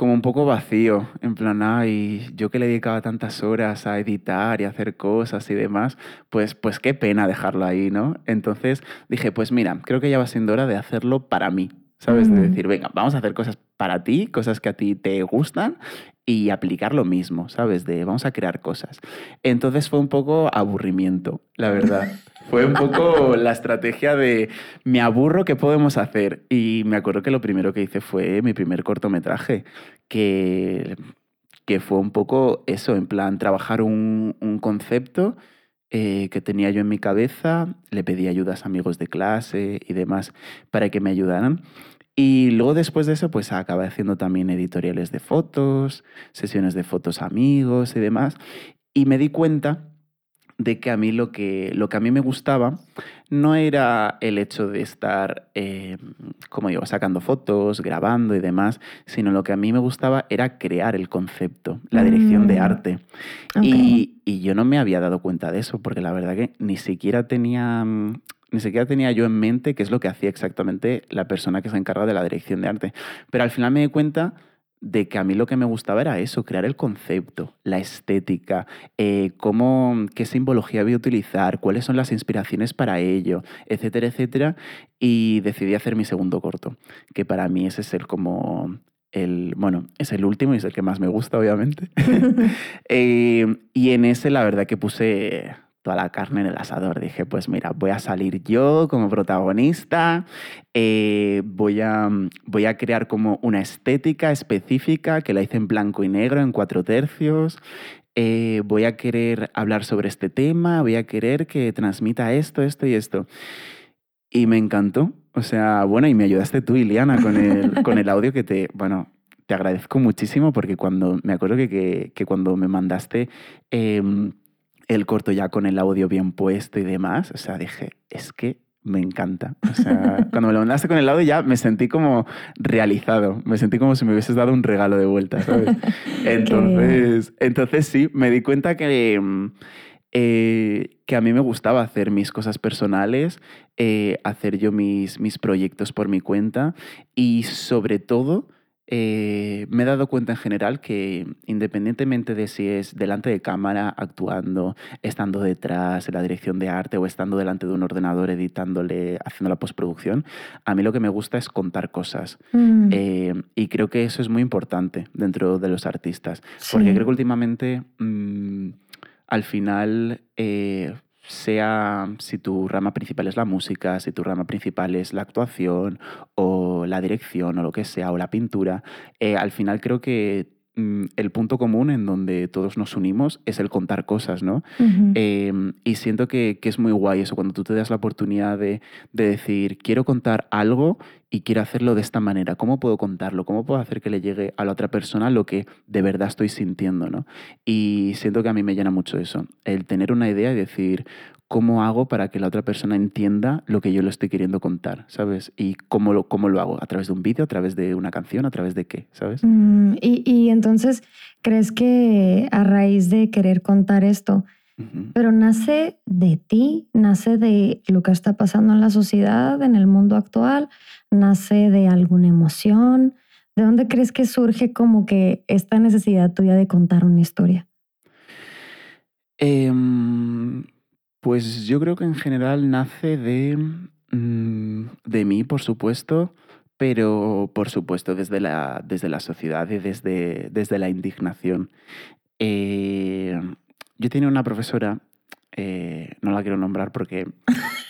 Speaker 1: como un poco vacío, en plan, ay, yo que le dedicaba tantas horas a editar y hacer cosas y demás, pues, pues qué pena dejarlo ahí, ¿no? Entonces dije, pues mira, creo que ya va siendo hora de hacerlo para mí, ¿sabes? De decir, venga, vamos a hacer cosas para ti, cosas que a ti te gustan y aplicar lo mismo, ¿sabes? De vamos a crear cosas. Entonces fue un poco aburrimiento, la verdad. Fue un poco la estrategia de me aburro, ¿qué podemos hacer? Y me acuerdo que lo primero que hice fue mi primer cortometraje, que, que fue un poco eso, en plan, trabajar un, concepto eh, que tenía yo en mi cabeza, le pedí ayudas a amigos de clase y demás para que me ayudaran. Y luego después de eso, pues acabé haciendo también editoriales de fotos, sesiones de fotos amigos y demás. Y me di cuenta de que a mí lo que, lo que a mí me gustaba no era el hecho de estar, eh, como digo, sacando fotos, grabando y demás, sino lo que a mí me gustaba era crear el concepto, la dirección de mm. arte. Y, y, yo no me había dado cuenta de eso, porque la verdad que ni siquiera tenía mm, ni siquiera tenía yo en mente qué es lo que hacía exactamente la persona que se encarga de la dirección de arte. Pero al final me di cuenta de que a mí lo que me gustaba era eso, crear el concepto, la estética, eh, cómo, qué simbología voy a utilizar, cuáles son las inspiraciones para ello, etcétera, etcétera. Y decidí hacer mi segundo corto, que para mí ese es el como el, bueno, es el último y es el que más me gusta, obviamente. Eh, y en ese la verdad que puse toda la carne en el asador. Dije, pues mira, voy a salir yo como protagonista, eh, voy, a, voy a crear como una estética específica que la hice en blanco y negro, en cuatro tercios. Eh, voy a querer hablar sobre este tema, voy a querer que transmita esto, esto y esto. Y me encantó. O sea, bueno, y me ayudaste tú, Iliana, con el, con el audio que te, bueno, te agradezco muchísimo porque cuando, me acuerdo que, que, cuando me mandaste... Em, el corto ya con el audio bien puesto y demás, o sea, dije, es que me encanta. O sea, cuando me lo mandaste con el audio ya me sentí como realizado, me sentí como si me hubieses dado un regalo de vuelta, ¿sabes? Entonces, entonces sí, me di cuenta que, eh, que a mí me gustaba hacer mis cosas personales, eh, hacer yo mis, mis proyectos por mi cuenta y sobre todo eh, me he dado cuenta en general que independientemente de si es delante de cámara, actuando, estando detrás en la dirección de arte o estando delante de un ordenador editándole, haciendo la postproducción, a mí lo que me gusta es contar cosas. Mm. Eh, y creo que eso es muy importante dentro de los artistas, porque creo que últimamente mm, al final... Eh, sea si tu rama principal es la música, si tu rama principal es la actuación o la dirección o lo que sea, o la pintura, eh, al final creo que el punto común en donde todos nos unimos es el contar cosas, ¿no? Em, y siento que, es muy guay eso, cuando tú te das la oportunidad de, de, decir, quiero contar algo y quiero hacerlo de esta manera, ¿cómo puedo contarlo? ¿Cómo puedo hacer que le llegue a la otra persona lo que de verdad estoy sintiendo, ¿no? Y siento que a mí me llena mucho eso, el tener una idea y decir, ¿cómo hago para que la otra persona entienda lo que yo le estoy queriendo contar, ¿sabes? Y cómo lo, cómo lo hago, a través de un vídeo, a través de una canción, a través de qué, ¿sabes?
Speaker 2: Mm, y, y entonces, ¿crees que a raíz de querer contar esto, pero nace de ti, nace de lo que está pasando en la sociedad, en el mundo actual, nace de alguna emoción? ¿De dónde crees que surge como que esta necesidad tuya de contar una historia?
Speaker 1: Em, pues yo creo que en general nace de, mm, de mí, por supuesto, pero por supuesto desde la, desde la sociedad y desde, desde la indignación. Eh, yo tenía una profesora eh, no la quiero nombrar porque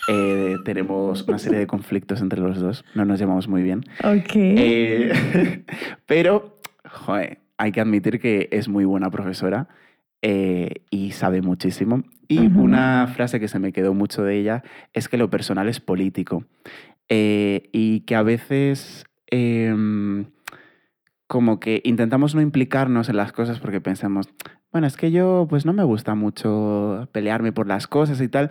Speaker 1: eh, tenemos una serie de conflictos entre los dos, no nos llevamos muy bien.
Speaker 2: Ok.
Speaker 1: Pero, joder, hay que admitir que es muy buena profesora y sabe muchísimo. Y una frase que se me quedó mucho de ella es que lo personal es político. Y que a veces em, como que intentamos no implicarnos en las cosas porque pensamos, bueno, es que yo pues no me gusta mucho pelearme por las cosas y tal,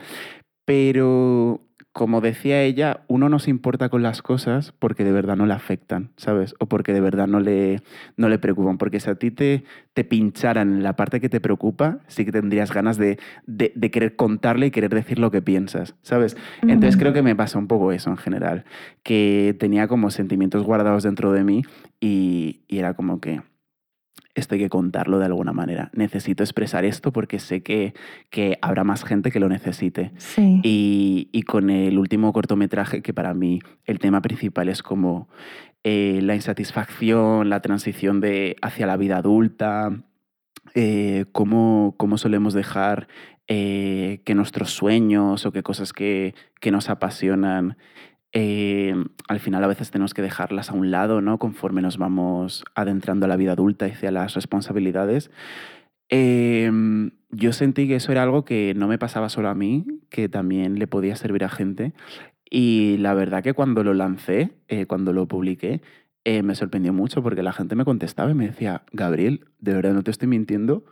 Speaker 1: pero como decía ella, uno no se importa con las cosas porque de verdad no le afectan, ¿sabes? O porque de verdad no le, no le preocupan. Porque si a ti te, te pincharan en la parte que te preocupa, sí que tendrías ganas de, de, querer contarle y querer decir lo que piensas, ¿sabes? Entonces creo que me pasa un poco eso en general, que tenía como sentimientos guardados dentro de mí y, y era como que esto hay que contarlo de alguna manera. Necesito expresar esto porque sé que, que habrá más gente que lo necesite. Y, y, con el último cortometraje, que para mí el tema principal es como eh, la insatisfacción, la transición de, hacia la vida adulta, eh, cómo, cómo, solemos dejar eh, que nuestros sueños o que cosas que, que nos apasionan eh, al final a veces tenemos que dejarlas a un lado, ¿no? Conforme nos vamos adentrando a la vida adulta y hacia las responsabilidades. Em, yo sentí que eso era algo que no me pasaba solo a mí, que también le podía servir a gente. Y la verdad que cuando lo lancé, eh, cuando lo publiqué, eh, me sorprendió mucho porque la gente me contestaba y me decía, Gabriel, de verdad no te estoy mintiendo.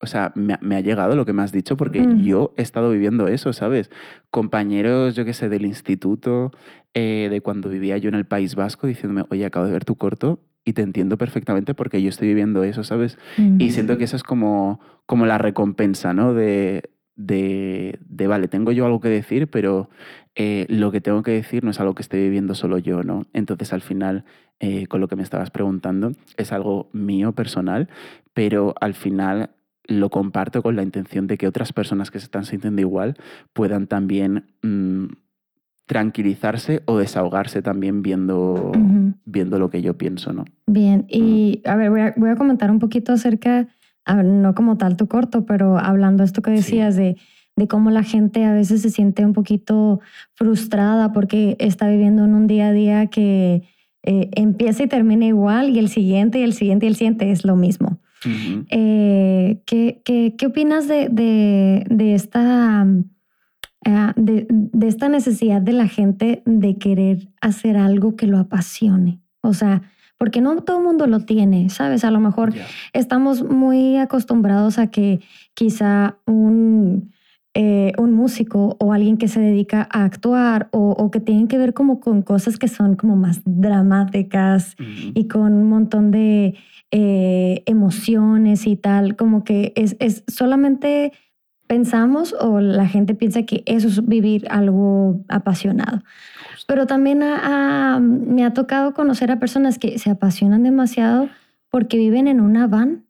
Speaker 1: O sea, me, ha llegado lo que me has dicho porque mm. yo he estado viviendo eso, ¿sabes? Compañeros, yo qué sé, del instituto, eh, de cuando vivía yo en el País Vasco, diciéndome, oye, acabo de ver tu corto y te entiendo perfectamente porque yo estoy viviendo eso, ¿sabes? Y siento que eso es como, como la recompensa, ¿no? De, de, de, vale, tengo yo algo que decir, pero eh, lo que tengo que decir no es algo que esté viviendo solo yo, ¿no? Entonces al final, eh, con lo que me estabas preguntando, es algo mío, personal, pero al final lo comparto con la intención de que otras personas que se están sintiendo igual puedan también mm, tranquilizarse o desahogarse también viendo, viendo lo que yo pienso, ¿no?
Speaker 2: Bien, y a ver, voy a, comentar un poquito acerca, no como tal tu corto, pero hablando de esto que decías de, de cómo la gente a veces se siente un poquito frustrada porque está viviendo en un día a día que eh, empieza y termina igual y el siguiente y el siguiente y el siguiente es lo mismo. Eh, ¿qué, qué, opinas de, de, esta, eh, de, esta necesidad de la gente de querer hacer algo que lo apasione? O sea, porque no todo el mundo lo tiene, ¿sabes? A lo mejor estamos muy acostumbrados a que quizá un, eh, un músico o alguien que se dedica a actuar o, o, que tienen que ver como con cosas que son como más dramáticas y con un montón de eh, emociones y tal, como que es, es solamente pensamos o la gente piensa que eso es vivir algo apasionado. Pero también me ha tocado conocer a personas que se apasionan demasiado porque viven en una van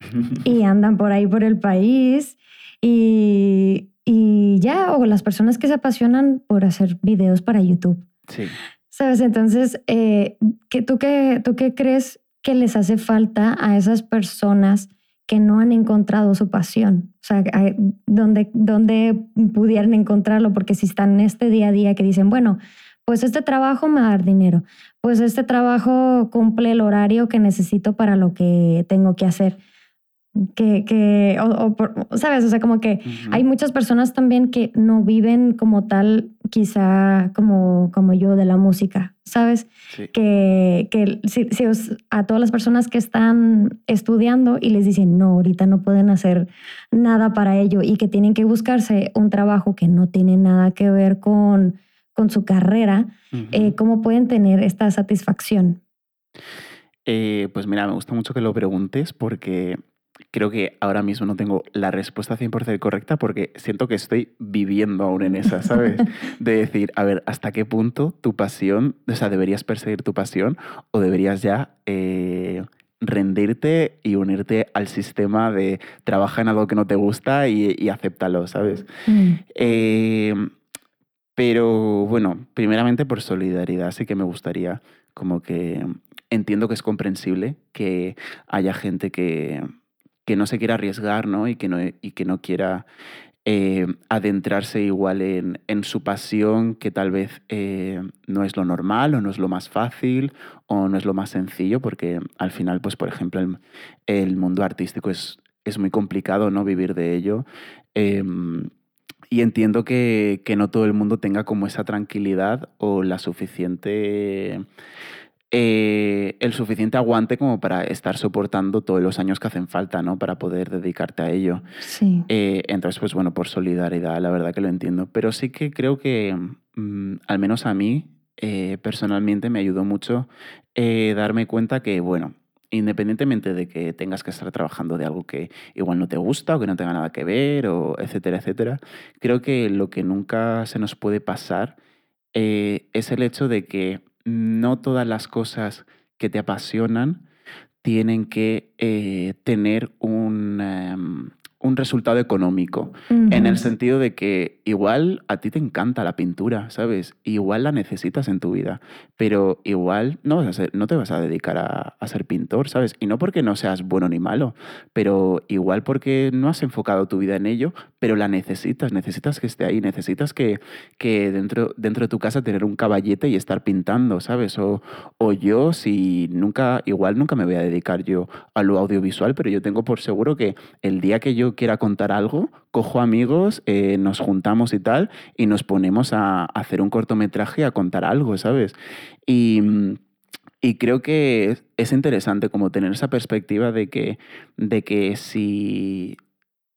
Speaker 2: y andan por ahí por el país y, y ya, o las personas que se apasionan por hacer videos para YouTube.
Speaker 1: Sí.
Speaker 2: ¿Sabes? Entonces, eh, tú, qué, ¿tú qué crees que les hace falta a esas personas que no han encontrado su pasión? O sea, ¿dónde, dónde pudieran encontrarlo? Porque si están en este día a día que dicen, bueno, pues este trabajo me va a dar dinero, pues este trabajo cumple el horario que necesito para lo que tengo que hacer que, que o, sabes, o sea, como que hay muchas personas también que no viven como tal, quizá como, como yo de la música, ¿sabes? Que, que si, a todas las personas que están estudiando y les dicen, no, ahorita no pueden hacer nada para ello y que tienen que buscarse un trabajo que no tiene nada que ver con, con su carrera, eh, ¿cómo pueden tener esta satisfacción?
Speaker 1: Eh, pues mira, me gusta mucho que lo preguntes porque creo que ahora mismo no tengo la respuesta 100% correcta porque siento que estoy viviendo aún en esa, ¿sabes? De decir, a ver, ¿hasta qué punto tu pasión, o sea, deberías perseguir tu pasión o deberías ya eh, rendirte y unirte al sistema de trabaja en algo que no te gusta y, y acéptalo, ¿sabes? Mm. Em, pero bueno, primeramente por solidaridad sí que me gustaría como que entiendo que es comprensible que haya gente que que no se quiera arriesgar ¿no? Y, que no, y que no quiera eh, adentrarse igual en, en, su pasión, que tal vez eh, no es lo normal o no es lo más fácil o no es lo más sencillo, porque al final, pues por ejemplo, el, mundo artístico es, es, muy complicado ¿no? vivir de ello. Em, y entiendo que, que, no todo el mundo tenga como esa tranquilidad o la suficiente eh, el suficiente aguante como para estar soportando todos los años que hacen falta, ¿no? Para poder dedicarte a ello.
Speaker 2: Sí.
Speaker 1: Eh, entonces, pues bueno, por solidaridad, la verdad que lo entiendo. Pero sí que creo que, mm, al menos a mí, eh, personalmente, me ayudó mucho darme cuenta que, bueno, independientemente de que tengas que estar trabajando de algo que igual no te gusta o que no tenga nada que ver, o etcétera, etcétera, creo que lo que nunca se nos puede pasar es el hecho de que no todas las cosas que te apasionan tienen que eh, tener un, em, un resultado económico, en el sentido de que igual a ti te encanta la pintura, ¿sabes? Igual la necesitas en tu vida, pero igual no, vas a ser, no te vas a dedicar a, a, ser pintor, ¿sabes? Y no porque no seas bueno ni malo, pero igual porque no has enfocado tu vida en ello, pero la necesitas, necesitas que esté ahí, necesitas que, que dentro, dentro de tu casa tener un caballete y estar pintando, ¿sabes? O, o yo, si nunca, igual nunca me voy a dedicar yo a lo audiovisual, pero yo tengo por seguro que el día que yo quiera contar algo, cojo amigos, eh, nos juntamos y tal, y nos ponemos a, hacer un cortometraje, a contar algo, ¿sabes? Y, y creo que es interesante como tener esa perspectiva de que, de que si.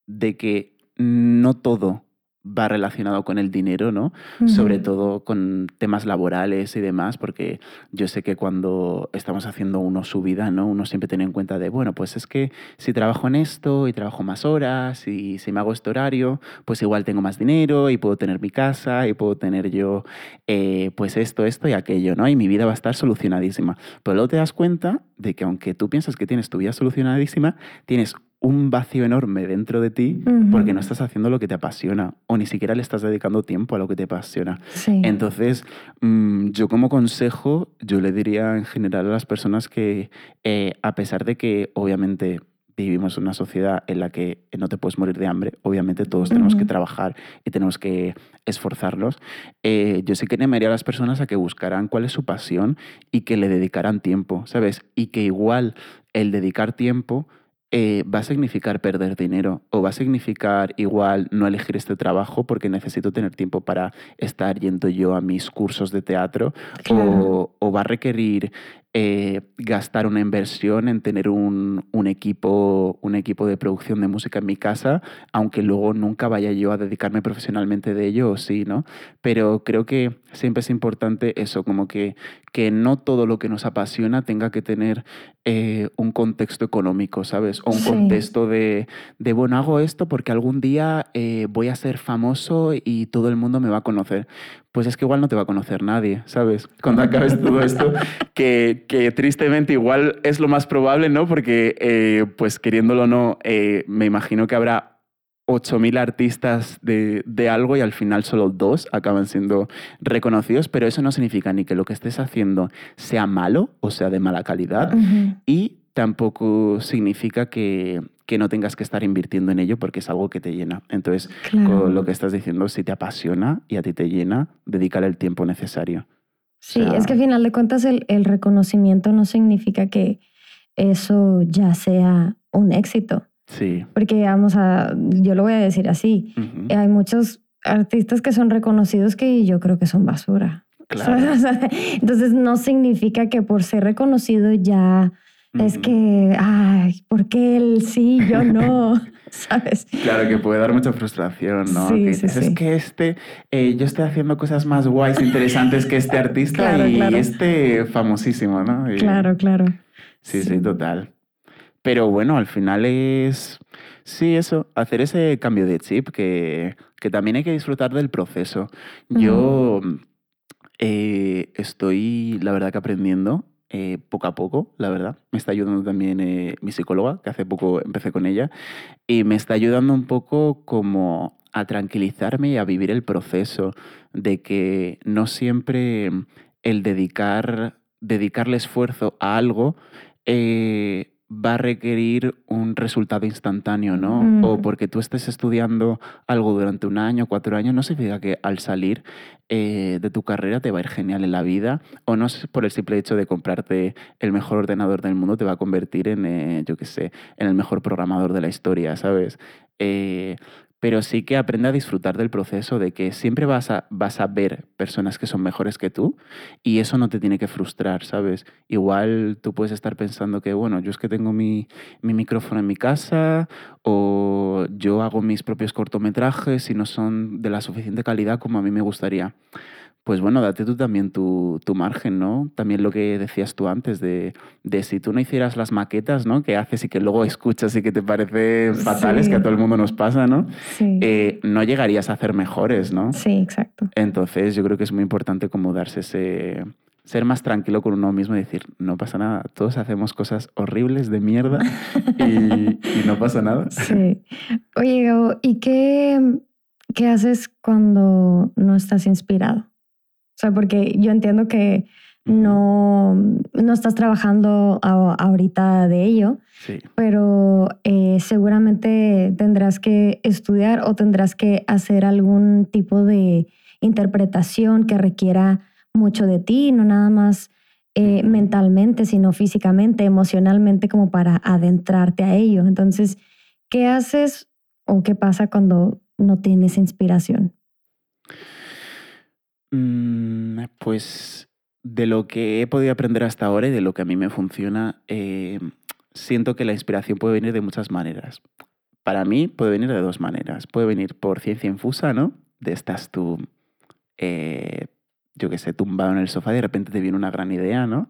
Speaker 1: de que no todo va relacionado con el dinero, ¿no? Sobre todo con temas laborales y demás, porque yo sé que cuando estamos haciendo uno su vida, ¿no? Uno siempre tiene en cuenta de, bueno, pues es que si trabajo en esto y trabajo más horas y si me hago este horario, pues igual tengo más dinero y puedo tener mi casa y puedo tener yo, eh, pues esto, esto y aquello, ¿no? Y mi vida va a estar solucionadísima. Pero luego te das cuenta de que aunque tú piensas que tienes tu vida solucionadísima, tienes un vacío enorme dentro de ti porque no estás haciendo lo que te apasiona o ni siquiera le estás dedicando tiempo a lo que te apasiona. Entonces, mm, yo como consejo, yo le diría en general a las personas que eh, a pesar de que obviamente vivimos en una sociedad en la que no te puedes morir de hambre, obviamente todos tenemos que trabajar y tenemos que esforzarlos, eh, yo sí que animaría a las personas a que buscaran cuál es su pasión y que le dedicaran tiempo, ¿sabes? Y que igual el dedicar tiempo eh, va a significar perder dinero o va a significar igual no elegir este trabajo porque necesito tener tiempo para estar yendo yo a mis cursos de teatro o, o, va a requerir eh, gastar una inversión en tener un, un, equipo, un equipo de producción de música en mi casa, aunque luego nunca vaya yo a dedicarme profesionalmente de ello, o sí, ¿no? Pero creo que siempre es importante eso, como que, que no todo lo que nos apasiona tenga que tener eh, un contexto económico, ¿sabes? O un contexto de, de, bueno, hago esto porque algún día eh, voy a ser famoso y todo el mundo me va a conocer. Pues es que igual no te va a conocer nadie, ¿sabes? Cuando acabes todo esto, que, que tristemente igual es lo más probable, ¿no? Porque, eh, pues queriéndolo o no, me imagino que habrá 8.000 artistas de, de, algo y al final solo dos acaban siendo reconocidos, pero eso no significa ni que lo que estés haciendo sea malo o sea de mala calidad y tampoco significa que, que, no tengas que estar invirtiendo en ello porque es algo que te llena. Entonces, con lo que estás diciendo, si te apasiona y a ti te llena, dedícale el tiempo necesario.
Speaker 2: Sí, es que al final de cuentas el, el reconocimiento no significa que eso ya sea un éxito.
Speaker 1: Sí.
Speaker 2: Porque vamos a, yo lo voy a decir así, hay muchos artistas que son reconocidos que yo creo que son basura.
Speaker 1: Claro.
Speaker 2: Entonces no significa que por ser reconocido ya es que, ay, ¿por qué él sí, yo no? ¿Sabes?
Speaker 1: Claro, que puede dar mucha frustración, ¿no?
Speaker 2: Sí,
Speaker 1: sí,
Speaker 2: sí.
Speaker 1: Es que este, eh, yo estoy haciendo cosas más guays, interesantes que este artista y este famosísimo, ¿no?
Speaker 2: claro, claro.
Speaker 1: sí, sí, total. Pero bueno, al final es, sí, eso, hacer ese cambio de chip que, que también hay que disfrutar del proceso. Yo eh, estoy, la verdad que aprendiendo eh, poco a poco, la verdad. Me está ayudando también eh, mi psicóloga, que hace poco empecé con ella, y me está ayudando un poco como a tranquilizarme y a vivir el proceso de que no siempre el dedicar, dedicarle esfuerzo a algo va a requerir un resultado instantáneo, ¿no? O porque tú estés estudiando algo durante un año, cuatro años, no significa que al salir eh, de tu carrera te va a ir genial en la vida, o no es por el simple hecho de comprarte el mejor ordenador del mundo te va a convertir en, eh, yo qué sé, en el mejor programador de la historia, ¿sabes? Eh, pero sí que aprende a disfrutar del proceso de que siempre vas a, vas a ver personas que son mejores que tú y eso no te tiene que frustrar, ¿sabes? Igual tú puedes estar pensando que, bueno, yo es que tengo mi, mi micrófono en mi casa o yo hago mis propios cortometrajes y no son de la suficiente calidad como a mí me gustaría pues bueno, date tú también tu, tu, margen, ¿no? También lo que decías tú antes de, de, si tú no hicieras las maquetas, ¿no? Que haces y que luego escuchas y que te parece fatales, que a todo el mundo nos pasa, ¿no?
Speaker 2: Sí.
Speaker 1: Eh, no llegarías a hacer mejores, ¿no?
Speaker 2: Sí, exacto.
Speaker 1: Entonces yo creo que es muy importante como darse ese... Ser más tranquilo con uno mismo y decir, no pasa nada, todos hacemos cosas horribles de mierda y, y no pasa nada.
Speaker 2: Sí. Oye, ¿y qué, qué haces cuando no estás inspirado? O sea, porque yo entiendo que no, no estás trabajando ahorita de ello,
Speaker 1: sí.
Speaker 2: pero eh, seguramente tendrás que estudiar o tendrás que hacer algún tipo de interpretación que requiera mucho de ti, no nada más eh, mentalmente, sino físicamente, emocionalmente, como para adentrarte a ello. Entonces, ¿qué haces o qué pasa cuando no tienes inspiración?
Speaker 1: Mm, pues de lo que he podido aprender hasta ahora y de lo que a mí me funciona, eh, siento que la inspiración puede venir de muchas maneras. Para mí puede venir de dos maneras. Puede venir por ciencia infusa, ¿no? De estás tú, eh, yo qué sé, tumbado en el sofá y de repente te viene una gran idea, ¿no?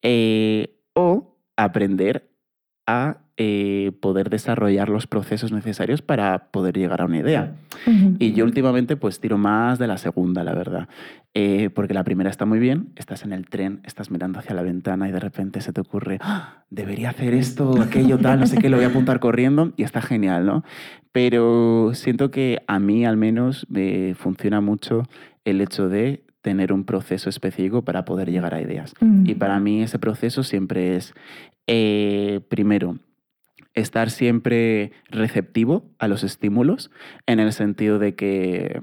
Speaker 1: Eh, o aprender a eh, poder desarrollar los procesos necesarios para poder llegar a una idea. Y yo últimamente pues tiro más de la segunda, la verdad. Eh, porque la primera está muy bien, estás en el tren, estás mirando hacia la ventana y de repente se te ocurre, ¡Ah! debería hacer esto, aquello, tal, no sé qué, lo voy a apuntar corriendo y está genial, ¿no? Pero siento que a mí al menos me funciona mucho el hecho de tener un proceso específico para poder llegar a ideas. Y para mí ese proceso siempre es, eh, primero, estar siempre receptivo a los estímulos, en el sentido de que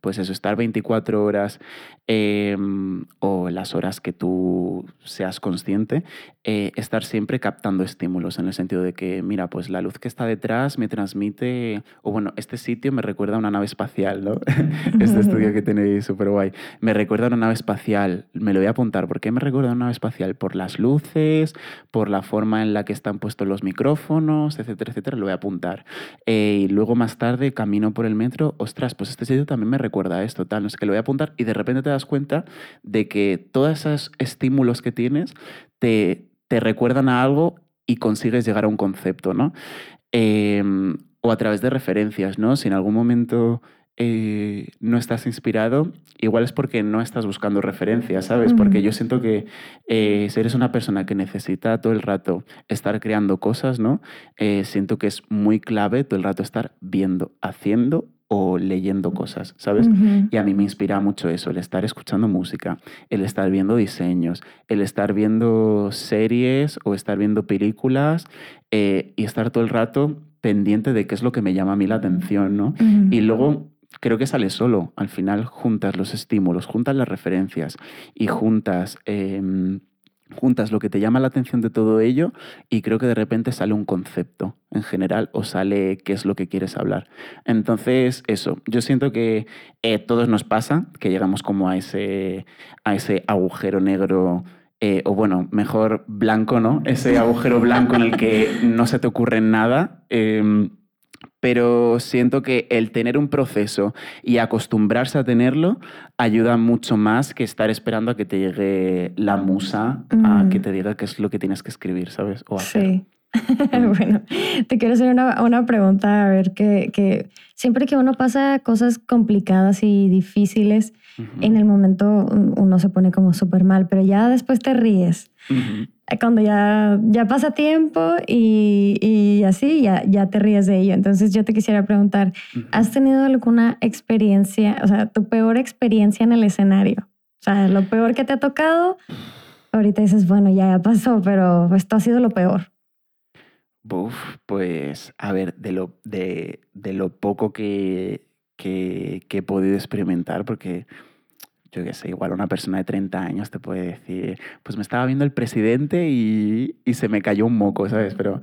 Speaker 1: pues eso, estar 24 horas eh, o las horas que tú seas consciente, eh, estar siempre captando estímulos en el sentido de que, mira, pues la luz que está detrás me transmite, o bueno, este sitio me recuerda a una nave espacial, ¿no? este estudio que tenéis súper guay. Me recuerda a una nave espacial, me lo voy a apuntar. ¿Por qué me recuerda a una nave espacial? Por las luces, por la forma en la que están puestos los micrófonos, etcétera, etcétera, lo voy a apuntar. Eh, y luego más tarde camino por el metro, ostras, pues pues este sitio también me recuerda a esto, tal, no sé qué, lo voy a apuntar y de repente te das cuenta de que todos esos estímulos que tienes te, te recuerdan a algo y consigues llegar a un concepto, ¿no? Em, o a través de referencias, ¿no? Si en algún momento eh, no estás inspirado, igual es porque no estás buscando referencias, ¿sabes? Porque yo siento que eh, si eres una persona que necesita todo el rato estar creando cosas, ¿no? Eh, siento que es muy clave todo el rato estar viendo, haciendo o leyendo cosas, ¿sabes? Y a mí me inspira mucho eso, el estar escuchando música, el estar viendo diseños, el estar viendo series o estar viendo películas y estar todo el rato pendiente de qué es lo que me llama a mí la atención, ¿no? Y luego creo que sale solo. Al final juntas los estímulos, juntas las referencias y juntas, em, juntas lo que te llama la atención de todo ello y creo que de repente sale un concepto en general o sale qué es lo que quieres hablar. Entonces, eso, yo siento que eh, todos nos pasa, que llegamos como a ese, a ese agujero negro. Eh, o bueno, mejor blanco, ¿no? Ese agujero blanco en el que no se te ocurre nada. Em, pero siento que el tener un proceso y acostumbrarse a tenerlo ayuda mucho más que estar esperando a que te llegue la musa, a que te diga qué es lo que tienes que escribir, ¿sabes?
Speaker 2: O Sí. bueno, te quiero hacer una, una pregunta, a ver, que, que, siempre que uno pasa cosas complicadas y difíciles, en el momento uno se pone como súper mal, pero ya después te ríes cuando ya, ya pasa tiempo y, y así, ya, ya te ríes de ello. Entonces yo te quisiera preguntar, ¿has tenido alguna experiencia, o sea, tu peor experiencia en el escenario? O sea, lo peor que te ha tocado, ahorita dices, bueno, ya pasó, pero esto ha sido lo peor.
Speaker 1: Uf, pues a ver, de lo, de, de lo poco que, que, que he podido experimentar, porque yo qué sé, igual una persona de 30 años te puede decir, pues me estaba viendo el presidente y, y se me cayó un moco, ¿sabes? Pero,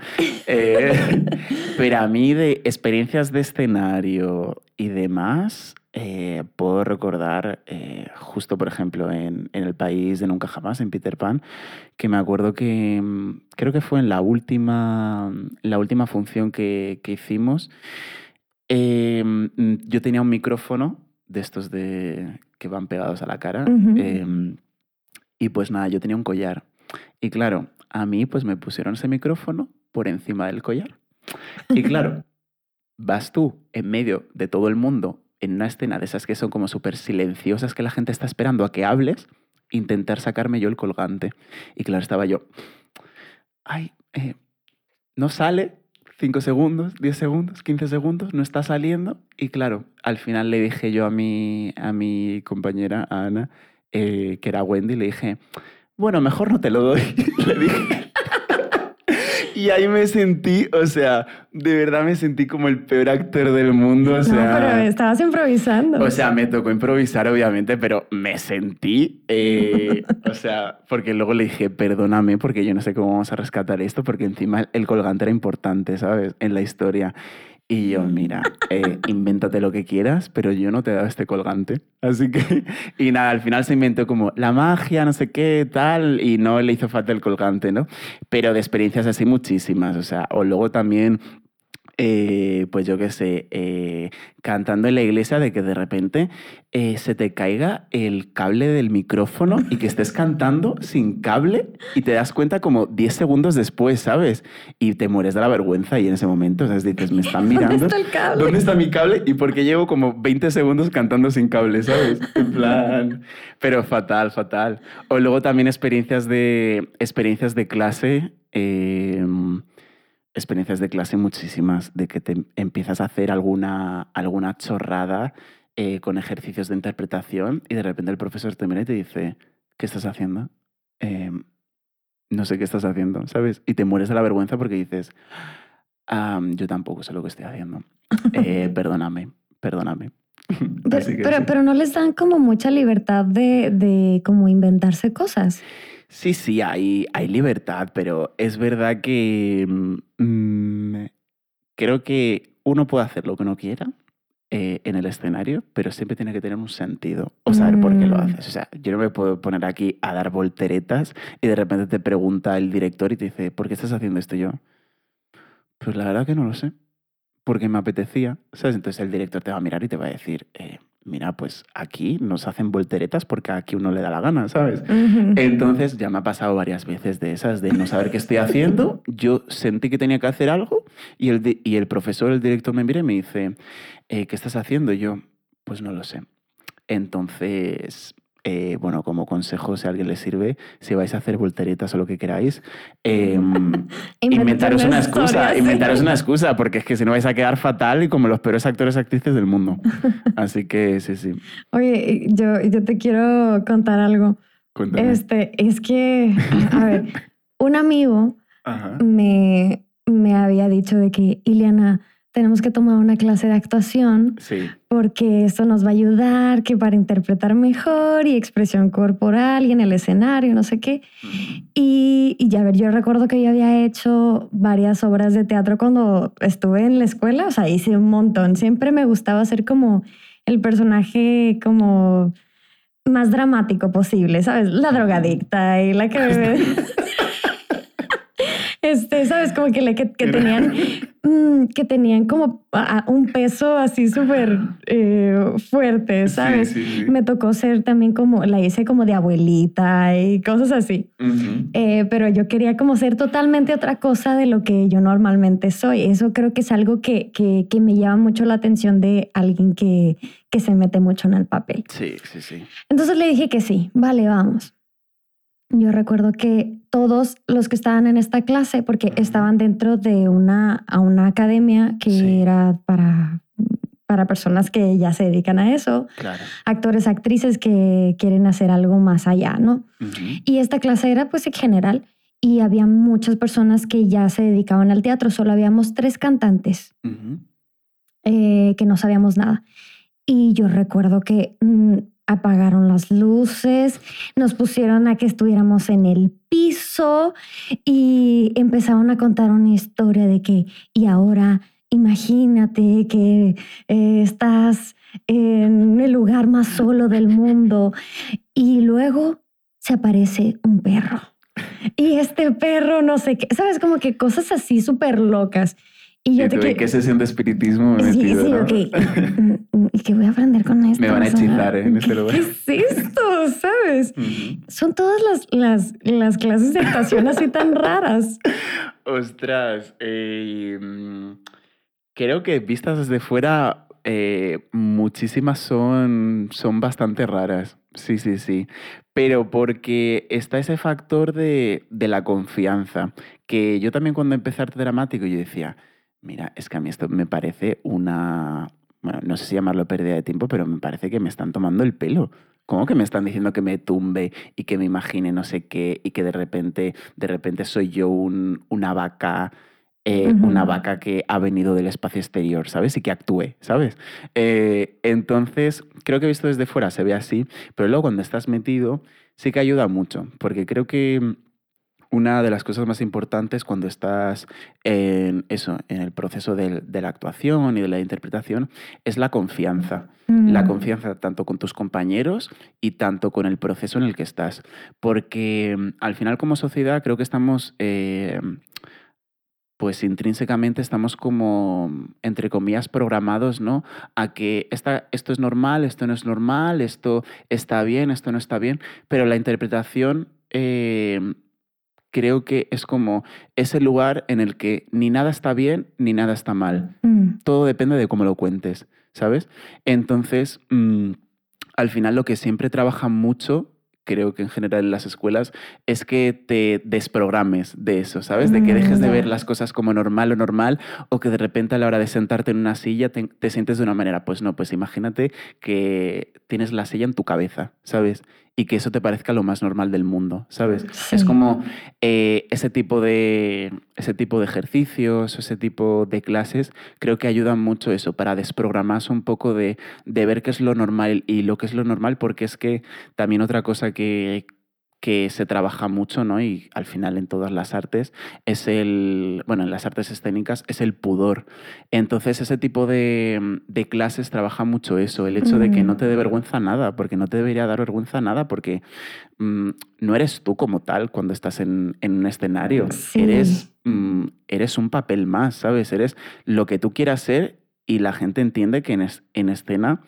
Speaker 1: eh, pero a mí de experiencias de escenario y demás, eh, puedo recordar eh, justo, por ejemplo, en, en, El País de Nunca Jamás, en Peter Pan, que me acuerdo que mm, creo que fue en la última, la última función que, que hicimos. Mm, yo tenía un micrófono de estos de que van pegados a la cara. Em, y pues nada, yo tenía un collar. Y claro, a mí pues me pusieron ese micrófono por encima del collar. Y claro, vas tú en medio de todo el mundo en una escena de esas que son como súper silenciosas que la gente está esperando a que hables, intentar sacarme yo el colgante. Y claro, estaba yo, ay, eh, no sale, 5 segundos, 10 segundos, 15 segundos, no está saliendo. Y claro, al final le dije yo a mi, a mi compañera, a Ana, eh, que era Wendy, le dije, bueno, mejor no te lo doy. le dije, y ahí me sentí, o sea, de verdad me sentí como el peor actor del mundo. O sea,
Speaker 2: no, pero estabas improvisando.
Speaker 1: O sea, me tocó improvisar, obviamente, pero me sentí, eh, o sea, porque luego le dije, perdóname, porque yo no sé cómo vamos a rescatar esto, porque encima el colgante era importante, ¿sabes? En la historia. Y yo, mira, eh, invéntate lo que quieras, pero yo no te he dado este colgante. Así que, y nada, al final se inventó como la magia, no sé qué, tal, y no le hizo falta el colgante, ¿no? Pero de experiencias así muchísimas, o sea, o luego también eh, pues yo qué sé, eh, cantando en la iglesia de que de repente eh, se te caiga el cable del micrófono y que estés cantando sin cable y te das cuenta como 10 segundos después, ¿sabes? Y te mueres de la vergüenza y en ese momento, ¿sabes? Dices, me están mirando.
Speaker 2: ¿Dónde está el cable?
Speaker 1: ¿Dónde está mi cable? Y porque llevo como 20 segundos cantando sin cable, ¿sabes? En plan, pero fatal, fatal. O luego también experiencias de, experiencias de clase. Eh, experiencias de clase muchísimas, de que te empiezas a hacer alguna, alguna chorrada eh, con ejercicios de interpretación y de repente el profesor te mira y te dice, ¿qué estás haciendo? Em, no sé qué estás haciendo, ¿sabes? Y te mueres de la vergüenza porque dices, yo tampoco sé lo que estoy haciendo. Eh, perdóname, perdóname.
Speaker 2: Pero, pero, no les dan como mucha libertad de, de como inventarse cosas.
Speaker 1: Sí, sí, hay, hay libertad, pero es verdad que mm, creo que uno puede hacer lo que uno quiera eh, en el escenario, pero siempre tiene que tener un sentido o saber por qué lo mm. haces. O sea, yo no me puedo poner aquí a dar volteretas y de repente te pregunta el director y te dice, ¿por qué estás haciendo esto yo? Pues la verdad que no lo sé. porque me apetecía, ¿sabes? Entonces el director te va a mirar y te va a decir, eh, mira, pues aquí nos hacen volteretas porque aquí uno le da la gana, ¿sabes? Entonces ya me ha pasado varias veces de esas, de no saber qué estoy haciendo. Yo sentí que tenía que hacer algo y el, y el profesor, el director me mira y me dice, eh, ¿qué estás haciendo? Y yo, pues no lo sé. Entonces eh, bueno, como consejo, si a alguien le sirve, si vais a hacer volteretas o lo que queráis, eh, inventaros una excusa, inventaros una excusa, porque es que si no vais a quedar fatal y como los peores actores actrices del mundo. Así que sí, sí.
Speaker 2: Oye, yo, yo te quiero contar algo.
Speaker 1: Cuéntame.
Speaker 2: Este, es que, a ver, un amigo me, me había dicho de que, Ileana, tenemos que tomar una clase de actuación porque esto nos va a ayudar que para interpretar mejor y expresión corporal y en el escenario, no sé qué. Y, y ya ver, yo recuerdo que yo había hecho varias obras de teatro cuando estuve en la escuela, o sea, hice un montón. Siempre me gustaba ser como el personaje como más dramático posible, ¿sabes? La drogadicta y la que Este, ¿sabes? Como que, que, tenían, mm, que tenían como un peso así súper eh, fuerte, ¿sabes? Me tocó ser también como, la hice como de abuelita y cosas así. Eh, pero yo quería como ser totalmente otra cosa de lo que yo normalmente soy. Eso creo que es algo que, que, que me llama mucho la atención de alguien que, que se mete mucho en el papel.
Speaker 1: Sí, sí, sí.
Speaker 2: Entonces le dije que sí, vale, vamos. Yo recuerdo que todos los que estaban en esta clase, porque estaban dentro de una, a una academia que era para, para personas que ya se dedican a eso, actores, actrices que quieren hacer algo más allá, ¿no? Y esta clase era pues en general y había muchas personas que ya se dedicaban al teatro, solo habíamos tres cantantes. Eh, que no sabíamos nada. Y yo recuerdo que mm, apagaron las luces, nos pusieron a que estuviéramos en el piso y empezaron a contar una historia de que, y ahora imagínate que eh, estás en el lugar más solo del mundo y luego se aparece un perro. Y este perro, no sé qué, sabes, como que cosas así súper locas.
Speaker 1: Y yo te que... ¿Qué sesión de espiritismo
Speaker 2: me Sí, sí, ok. ¿Y qué voy a aprender con esto?
Speaker 1: Me van a hechizar ¿eh? en este lugar.
Speaker 2: ¿Qué es esto? ¿Sabes? Son todas las, las, las, clases de actuación así tan raras.
Speaker 1: Ostras. Eh, creo que vistas desde fuera, eh, muchísimas son, son bastante raras. Sí, sí, sí. Pero porque está ese factor de, de la confianza. Que yo también cuando empecé arte dramático, yo decía Mira, es que a mí esto me parece una, bueno, no sé si llamarlo pérdida de tiempo, pero me parece que me están tomando el pelo. ¿Cómo que me están diciendo que me tumbe y que me imagine no sé qué y que de repente, de repente soy yo un, una vaca, eh, una vaca que ha venido del espacio exterior, ¿sabes? Y que actúe, ¿sabes? Eh, entonces, creo que visto desde fuera se ve así, pero luego cuando estás metido sí que ayuda mucho, porque creo que una de las cosas más importantes cuando estás en eso, en el proceso de, la actuación y de la interpretación, es la confianza. La mm. confianza tanto con tus compañeros y tanto con el proceso en el que estás. Porque mm, al final como sociedad creo que estamos... Eh, pues intrínsecamente estamos como, entre comillas, programados, ¿no? A que esta, esto es normal, esto no es normal, esto está bien, esto no está bien, pero la interpretación eh, creo que es como ese lugar en el que ni nada está bien ni nada está mal. Mm. Todo depende de cómo lo cuentes, ¿sabes? Entonces, mm, al final lo que siempre trabaja mucho creo que en general en las escuelas, es que te desprogrames de eso, ¿sabes? De que mm, dejes de ver las cosas como normal o normal, o que de repente a la hora de sentarte en una silla te, te, sientes de una manera. Pues no, pues imagínate que tienes la silla en tu cabeza, ¿sabes? Y que eso te parezca lo más normal del mundo, ¿sabes? Es como eh, ese, tipo de, ese tipo de ejercicios, ese tipo de clases, creo que ayudan mucho eso, para desprogramarse un poco de, de ver qué es lo normal y lo que es lo normal, porque es que también otra cosa que, que se trabaja mucho, ¿no? Y al final en todas las artes es el, bueno, en las artes escénicas es el pudor. Entonces ese tipo de, de clases trabaja mucho eso, el hecho de que no te dé vergüenza nada, porque no te debería dar vergüenza nada, porque mm, no eres tú como tal cuando estás en, en un escenario. Eres, mm, eres un papel más, ¿sabes? Eres lo que tú quieras ser y la gente entiende que en, en escena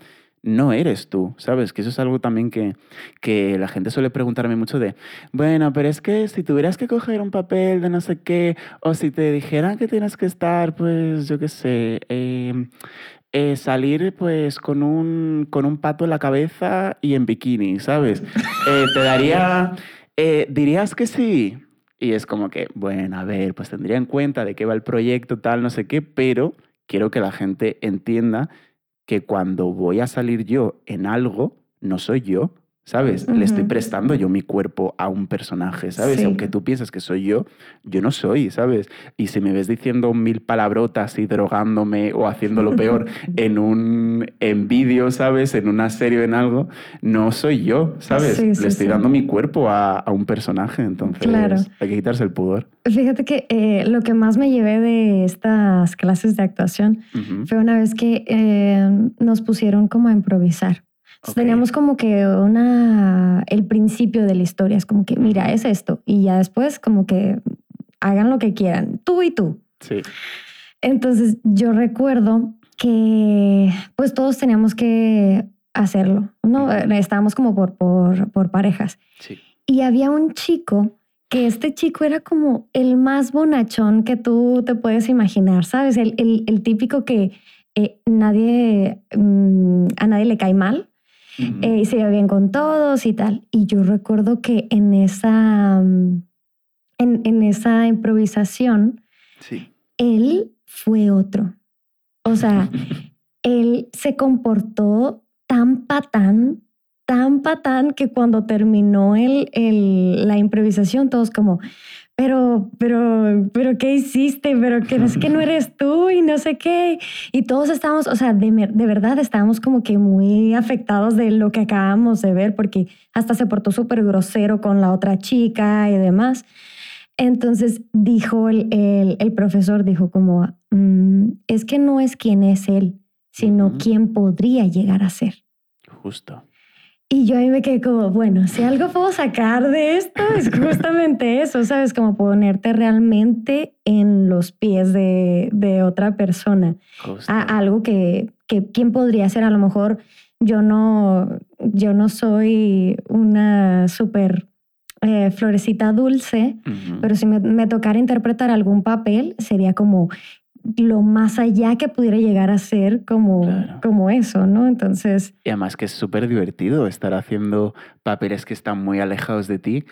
Speaker 1: no eres tú, ¿sabes? Que eso es algo también que, que la gente suele preguntarme mucho de, bueno, pero es que si tuvieras que coger un papel de no sé qué, o si te dijeran que tienes que estar, pues, yo qué sé, em, eh, salir pues con un, con un pato en la cabeza y en bikini, ¿sabes? Eh, te daría, eh, dirías que sí. Y es como que, bueno, a ver, pues tendría en cuenta de qué va el proyecto, tal, no sé qué, pero quiero que la gente entienda que cuando voy a salir yo en algo, no soy yo, ¿sabes? Le estoy prestando yo mi cuerpo a un personaje, ¿sabes? Aunque tú pienses que soy yo, yo no soy, ¿sabes? Y si me ves diciendo mil palabrotas y drogándome o haciendo lo peor en un en vídeo, ¿sabes? En una serie o en algo, no soy yo, ¿sabes? Le estoy dando mi cuerpo a, a, un personaje, entonces hay que quitarse el pudor.
Speaker 2: Fíjate que eh, lo que más me llevé de estas clases de actuación fue una vez que eh, nos pusieron como a improvisar. Teníamos como que una, el principio de la historia, es como que, mira, es esto. Y ya después como que hagan lo que quieran, tú y tú.
Speaker 1: Sí.
Speaker 2: Entonces yo recuerdo que pues todos teníamos que hacerlo, ¿no? Estábamos como por, por, por parejas.
Speaker 1: Sí.
Speaker 2: Y había un chico que este chico era como el más bonachón que tú te puedes imaginar, ¿sabes? El, el, el típico que eh, nadie, mm, a nadie le cae mal, eh, y se iba bien con todos y tal. Y yo recuerdo que en esa, mm, en, en esa improvisación,
Speaker 1: sí.
Speaker 2: él fue otro. O sea, él se comportó tan patán, tan patán que cuando terminó el, el, la improvisación, todos como, pero, pero, pero, ¿qué hiciste? Pero que no sé que no eres tú y no sé qué. Y todos estábamos, o sea, de, de, verdad estábamos como que muy afectados de lo que acabamos de ver, porque hasta se portó súper grosero con la otra chica y demás. Entonces dijo el, el, el profesor, dijo como, mm, es que no es quién es él, sino quién podría llegar a ser.
Speaker 1: Justo.
Speaker 2: Y yo ahí me quedé como, bueno, si algo puedo sacar de esto es justamente eso, ¿sabes? Como ponerte realmente en los pies de, de otra persona. A, algo que, que, ¿quién podría ser? A lo mejor yo no, yo no soy una súper eh, florecita dulce, pero si me, me tocara interpretar algún papel, sería como, lo más allá que pudiera llegar a ser como, como eso, ¿no? Entonces...
Speaker 1: Y además que es súper divertido estar haciendo papeles que están muy alejados de ti,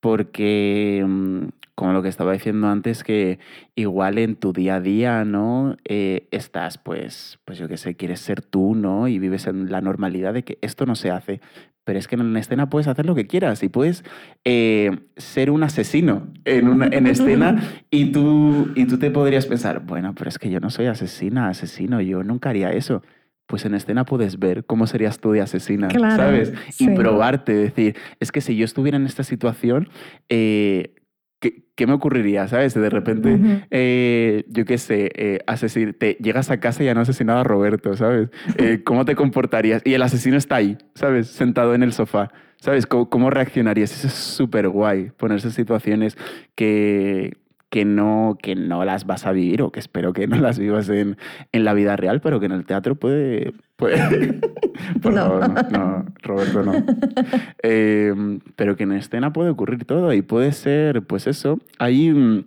Speaker 1: porque, mm, como lo que estaba diciendo antes, que igual en tu día a día, ¿no? Eh, estás, pues, pues yo qué sé, quieres ser tú, ¿no? Y vives en la normalidad de que esto no se hace, pero es que en escena puedes hacer lo que quieras y puedes eh, ser un asesino en, una, en escena y tú, y tú te podrías pensar, bueno, pero es que yo no soy asesina, asesino, yo nunca haría eso. Pues en escena puedes ver cómo serías tú de asesina, ¿sabes? Y probarte, decir, es que si yo estuviera en esta situación, eh, ¿qué, me ocurriría, sabes? De repente, eh, yo qué sé, eh, te llegas a casa y han asesinado a Roberto, ¿sabes? Eh, ¿Cómo te comportarías? Y el asesino está ahí, ¿sabes? Sentado en el sofá. ¿Sabes? ¿Cómo, cómo reaccionarías? Eso es súper guay, ponerse en situaciones que, que no, que no las vas a vivir o que espero que no las vivas en, en la vida real, pero que en el teatro puede... puede... Por no. favor, no, Roberto, no. Em, pero que en escena puede ocurrir todo y puede ser, pues eso, hay,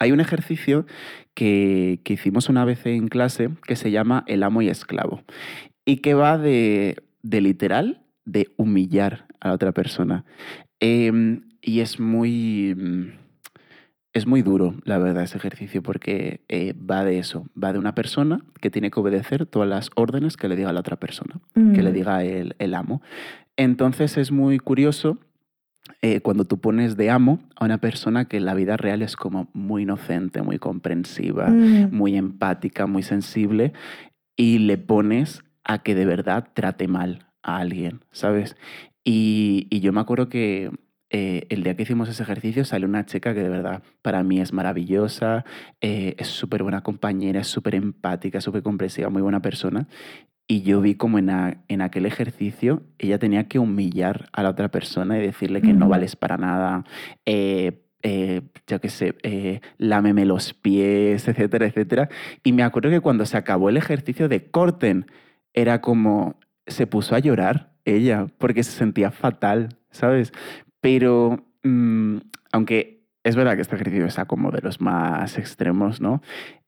Speaker 1: hay un ejercicio que, que hicimos una vez en clase que se llama el amo y esclavo y que va de, de literal de humillar a la otra persona. Eh, y es muy es muy duro, la verdad, ese ejercicio, porque eh, va de eso, va de una persona que tiene que obedecer todas las órdenes que le diga la otra persona, que le mm. diga el, el, amo. Entonces es muy curioso eh, cuando tú pones de amo a una persona que en la vida real es como muy inocente, muy comprensiva, mm. muy empática, muy sensible, y le pones a que de verdad trate mal a alguien, ¿sabes? Y, y yo me acuerdo que eh, el día que hicimos ese ejercicio salió una chica que de verdad para mí es maravillosa, eh, es súper buena compañera, es súper empática, súper comprensiva, muy buena persona. Y yo vi como en, en, aquel ejercicio ella tenía que humillar a la otra persona y decirle que no vales para nada, eh, yo qué sé, lámeme los pies, etcétera, etcétera. Y me acuerdo que cuando se acabó el ejercicio de corten, era como, se puso a llorar ella porque se sentía fatal, ¿sabes? Pero mm, aunque es verdad que este ejercicio está como de los más extremos, ¿no?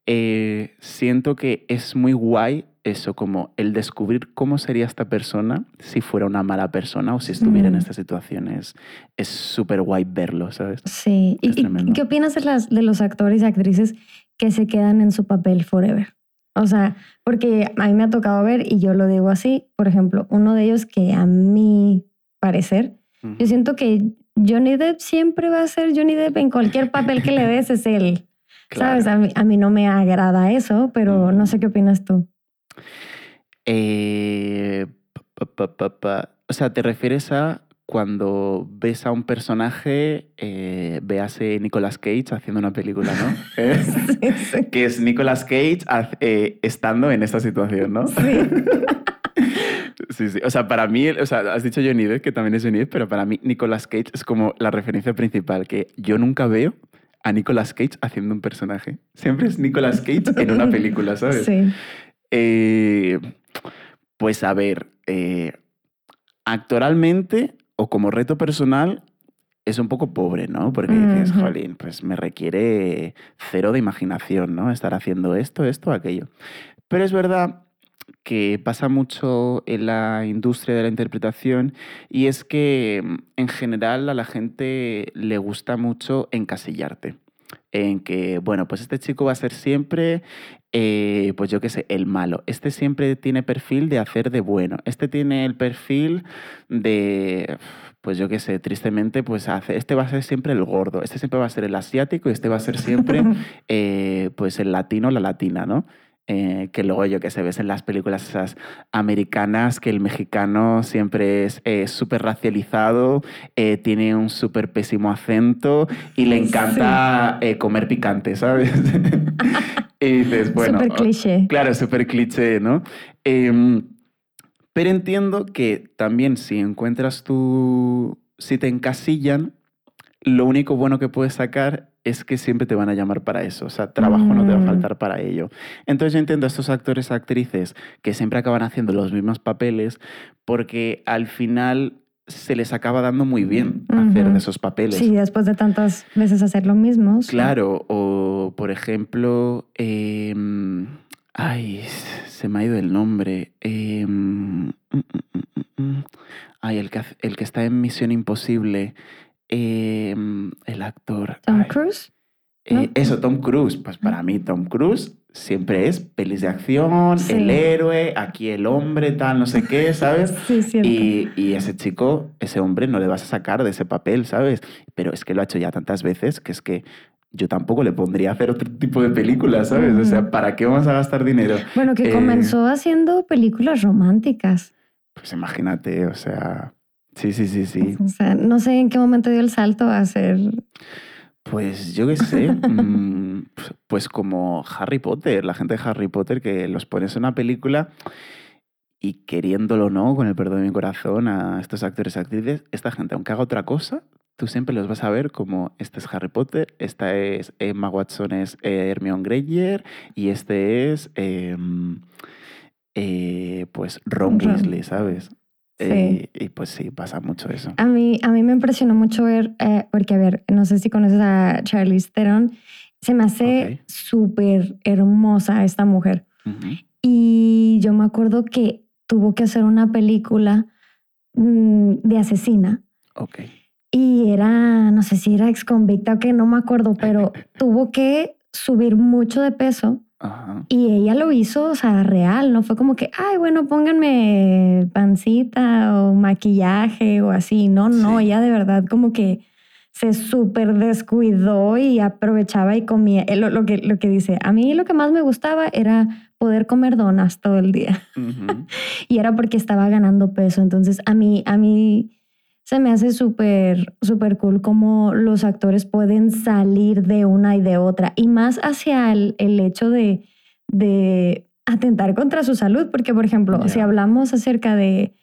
Speaker 1: Eh, siento que es muy guay eso, como el descubrir cómo sería esta persona si fuera una mala persona o si estuviera en mm. estas situaciones. Es súper guay verlo, ¿sabes?
Speaker 2: Sí. ¿Y, qué opinas de, las, de los actores y actrices que se quedan en su papel forever? O sea, porque a mí me ha tocado ver, y yo lo digo así, por ejemplo, uno de ellos que a mi parecer, yo siento que Johnny Depp siempre va a ser Johnny Depp en cualquier papel que le des, es él. ¿Sabes? A mí, no me agrada eso, pero no sé qué opinas tú.
Speaker 1: Eh, o sea, ¿te refieres a cuando ves a un personaje, eh, véase Nicolas Cage haciendo una película, ¿no? ¿Eh? Que es Nicolas Cage eh, estando en esta situación, ¿no? Sí. sí, sí. O sea, para mí, o sea, has dicho Johnny Depp, que también es Johnny Depp, pero para mí Nicolas Cage es como la referencia principal, que yo nunca veo a Nicolas Cage haciendo un personaje. Siempre es Nicolas Cage en una película, ¿sabes? Sí. Eh, pues a ver, eh, actoralmente o como reto personal es un poco pobre, ¿no? Porque dices, jolín, pues me requiere cero de imaginación, ¿no? Estar haciendo esto, esto, aquello. Pero es verdad que pasa mucho en la industria de la interpretación y es que mm, en general a la gente le gusta mucho encasillarte en que, bueno, pues este chico va a ser siempre, eh, pues yo qué sé, el malo. Este siempre tiene perfil de hacer de bueno. Este tiene el perfil de, pues yo qué sé, tristemente, pues hace, este va a ser siempre el gordo, este siempre va a ser el asiático y este va a ser siempre, eh, pues el latino, la latina, ¿no? Eh, que luego yo que se ves en las películas esas americanas que el mexicano siempre es súper racializado, eh, tiene un súper pésimo acento y le encanta eh, comer picante, ¿sabes? y dices, bueno... Súper
Speaker 2: cliché.
Speaker 1: Claro, súper cliché, ¿no? Em, pero entiendo que también si encuentras tu... si te encasillan, lo único bueno que puedes sacar es que siempre te van a llamar para eso. O sea, trabajo no te va a mm. faltar para ello. Entonces yo entiendo a estos actores actrices que siempre acaban haciendo los mismos papeles porque al final se les acaba dando muy bien hacer de esos papeles.
Speaker 2: Sí, después de tantas veces hacer lo mismo.
Speaker 1: Claro, o por ejemplo, em, ay, se me ha ido el nombre. Em, mm, mm, ay, el que, el que está en Misión Imposible. Em, el actor.
Speaker 2: Tom Cruise.
Speaker 1: Eh, eso, Tom Cruise. Pues para mí, Tom Cruise siempre es pelis de acción, el héroe, aquí el hombre, tal, no sé qué, ¿sabes?
Speaker 2: Sí.
Speaker 1: Y, y, ese chico, ese hombre, no le vas a sacar de ese papel, ¿sabes? Pero es que lo ha hecho ya tantas veces que es que yo tampoco le pondría a hacer otro tipo de películas, ¿sabes? O sea, ¿para qué vamos a gastar dinero?
Speaker 2: Bueno, que comenzó eh, haciendo películas románticas.
Speaker 1: Pues imagínate, o sea, Sí, sí, sí, sí.
Speaker 2: O sea, no sé en qué momento dio el salto a ser...
Speaker 1: Pues yo qué sé, mm, pues como Harry Potter, la gente de Harry Potter que los pones en una película y queriéndolo no, con el perdón de mi corazón, a estos actores y actrices, esta gente, aunque haga otra cosa, tú siempre los vas a ver como este es Harry Potter, esta es Emma Watson, es Hermione Granger y este es em, eh, pues Ron Weasley, ¿sabes? Eh, y pues sí, pasa mucho eso.
Speaker 2: A mí, a mí me impresionó mucho ver, eh, porque a ver, no sé si conoces a Charlize Theron, se me hace súper hermosa esta mujer. Y yo me acuerdo que tuvo que hacer una película mm, de asesina.
Speaker 1: Ok.
Speaker 2: Y era, no sé si era ex convicta o que no me acuerdo, pero tuvo que subir mucho de peso y ella lo hizo, o sea, real, no fue como que, ay, bueno, pónganme pancita o maquillaje o así. No, no, ella de verdad como que se súper descuidó y aprovechaba y comía. Eh, lo, que, lo que dice, a mí lo que más me gustaba era poder comer donas todo el día. y era porque estaba ganando peso. Entonces, a mí, a mí se me hace súper, súper cool cómo los actores pueden salir de una y de otra, y más hacia el, hecho de, de, atentar contra su salud, porque por ejemplo, si hablamos acerca de,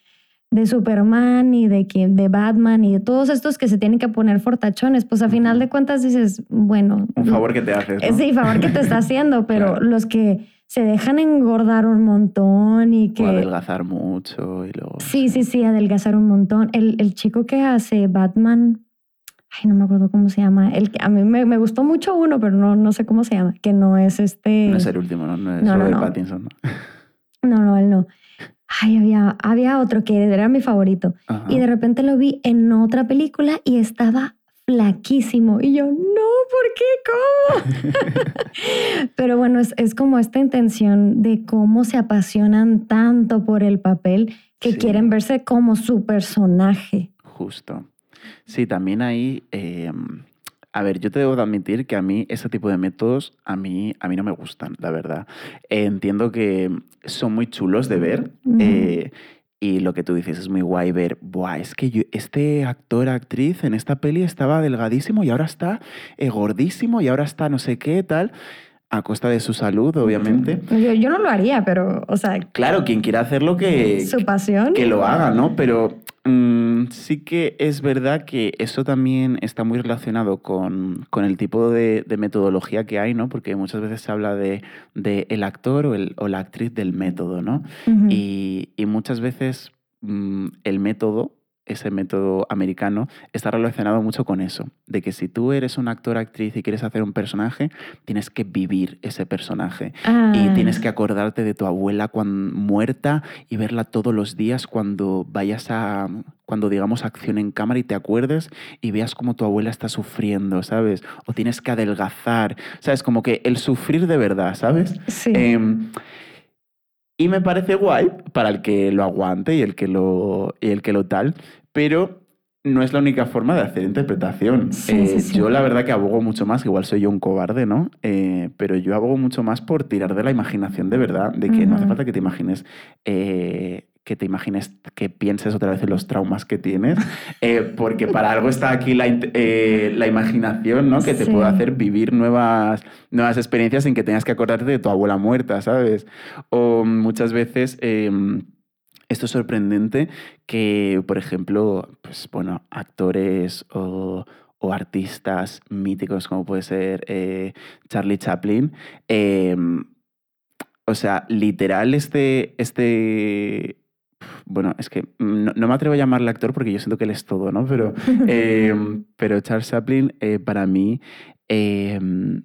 Speaker 2: de Superman y de, de Batman y de todos estos que se tienen que poner fortachones, pues a final de cuentas dices, bueno...
Speaker 1: Un favor que te haces.
Speaker 2: ¿no? Sí, favor que te está haciendo, pero los que se dejan engordar un montón y que... O
Speaker 1: adelgazar mucho y luego...
Speaker 2: Sí, sí, sí, adelgazar un montón. El, el, chico que hace Batman, ay, no me acuerdo cómo se llama. El, a mí me, me, gustó mucho uno, pero no, no sé cómo se llama, que no es este...
Speaker 1: No es el último, ¿no? No es no, no, Pattinson, ¿no?
Speaker 2: No, no, él no. Ay, había, había otro que era mi favorito. Y de repente lo vi en otra película y estaba flaquísimo. Y yo, no, ¿por qué? ¿Cómo? Pero bueno, es, es, como esta intención de cómo se apasionan tanto por el papel que quieren verse como su personaje.
Speaker 1: Justo. Sí, también ahí, em, a ver, yo te debo admitir que a mí ese tipo de métodos a mí, a mí no me gustan, la verdad. entiendo que son muy chulos de ver. Y lo que tú dices es muy guay ver, Buah, es que este actor, actriz en esta peli estaba delgadísimo y ahora está eh, gordísimo y ahora está no sé qué, tal, a costa de su salud, obviamente.
Speaker 2: Yo, yo, no lo haría, pero, o sea...
Speaker 1: Claro, quien quiera hacerlo que...
Speaker 2: Su pasión.
Speaker 1: Que lo haga, ¿no? Pero Mm, sí que es verdad que eso también está muy relacionado con, el tipo de, metodología que hay, ¿no? Porque muchas veces se habla de, el actor o, el, o, la actriz del método, ¿no? y, y, muchas veces mm, el método ese método americano está relacionado mucho con eso, de que si tú eres un actor, actriz y quieres hacer un personaje, tienes que vivir ese personaje y ah. tienes que acordarte de tu abuela cuando, muerta y verla todos los días cuando vayas a, cuando digamos acción en cámara y te acuerdes y veas cómo tu abuela está sufriendo, ¿sabes? O tienes que adelgazar, ¿sabes? Como que el sufrir de verdad, ¿sabes?
Speaker 2: Sí.
Speaker 1: Em, y me parece guay para el que lo aguante y el que lo, y el que lo tal, pero no es la única forma de hacer interpretación. Eh, yo la verdad que abogo mucho más, igual soy yo un cobarde, ¿no? Eh, pero yo abogo mucho más por tirar de la imaginación de verdad, de que no hace falta que te imagines eh, que te imagines, que pienses otra vez en los traumas que tienes, porque para algo está aquí la, imaginación, ¿no? Que te puede hacer vivir nuevas, nuevas experiencias sin que tengas que acordarte de tu abuela muerta, ¿sabes? O muchas veces em, esto es sorprendente que, por ejemplo, pues, bueno, actores o, artistas míticos como puede ser eh, Charlie Chaplin, em, o sea, literal este, este bueno, es que no, me atrevo a llamarle actor porque yo siento que él es todo, ¿no? Pero, em, pero Charles Chaplin eh, para mí em,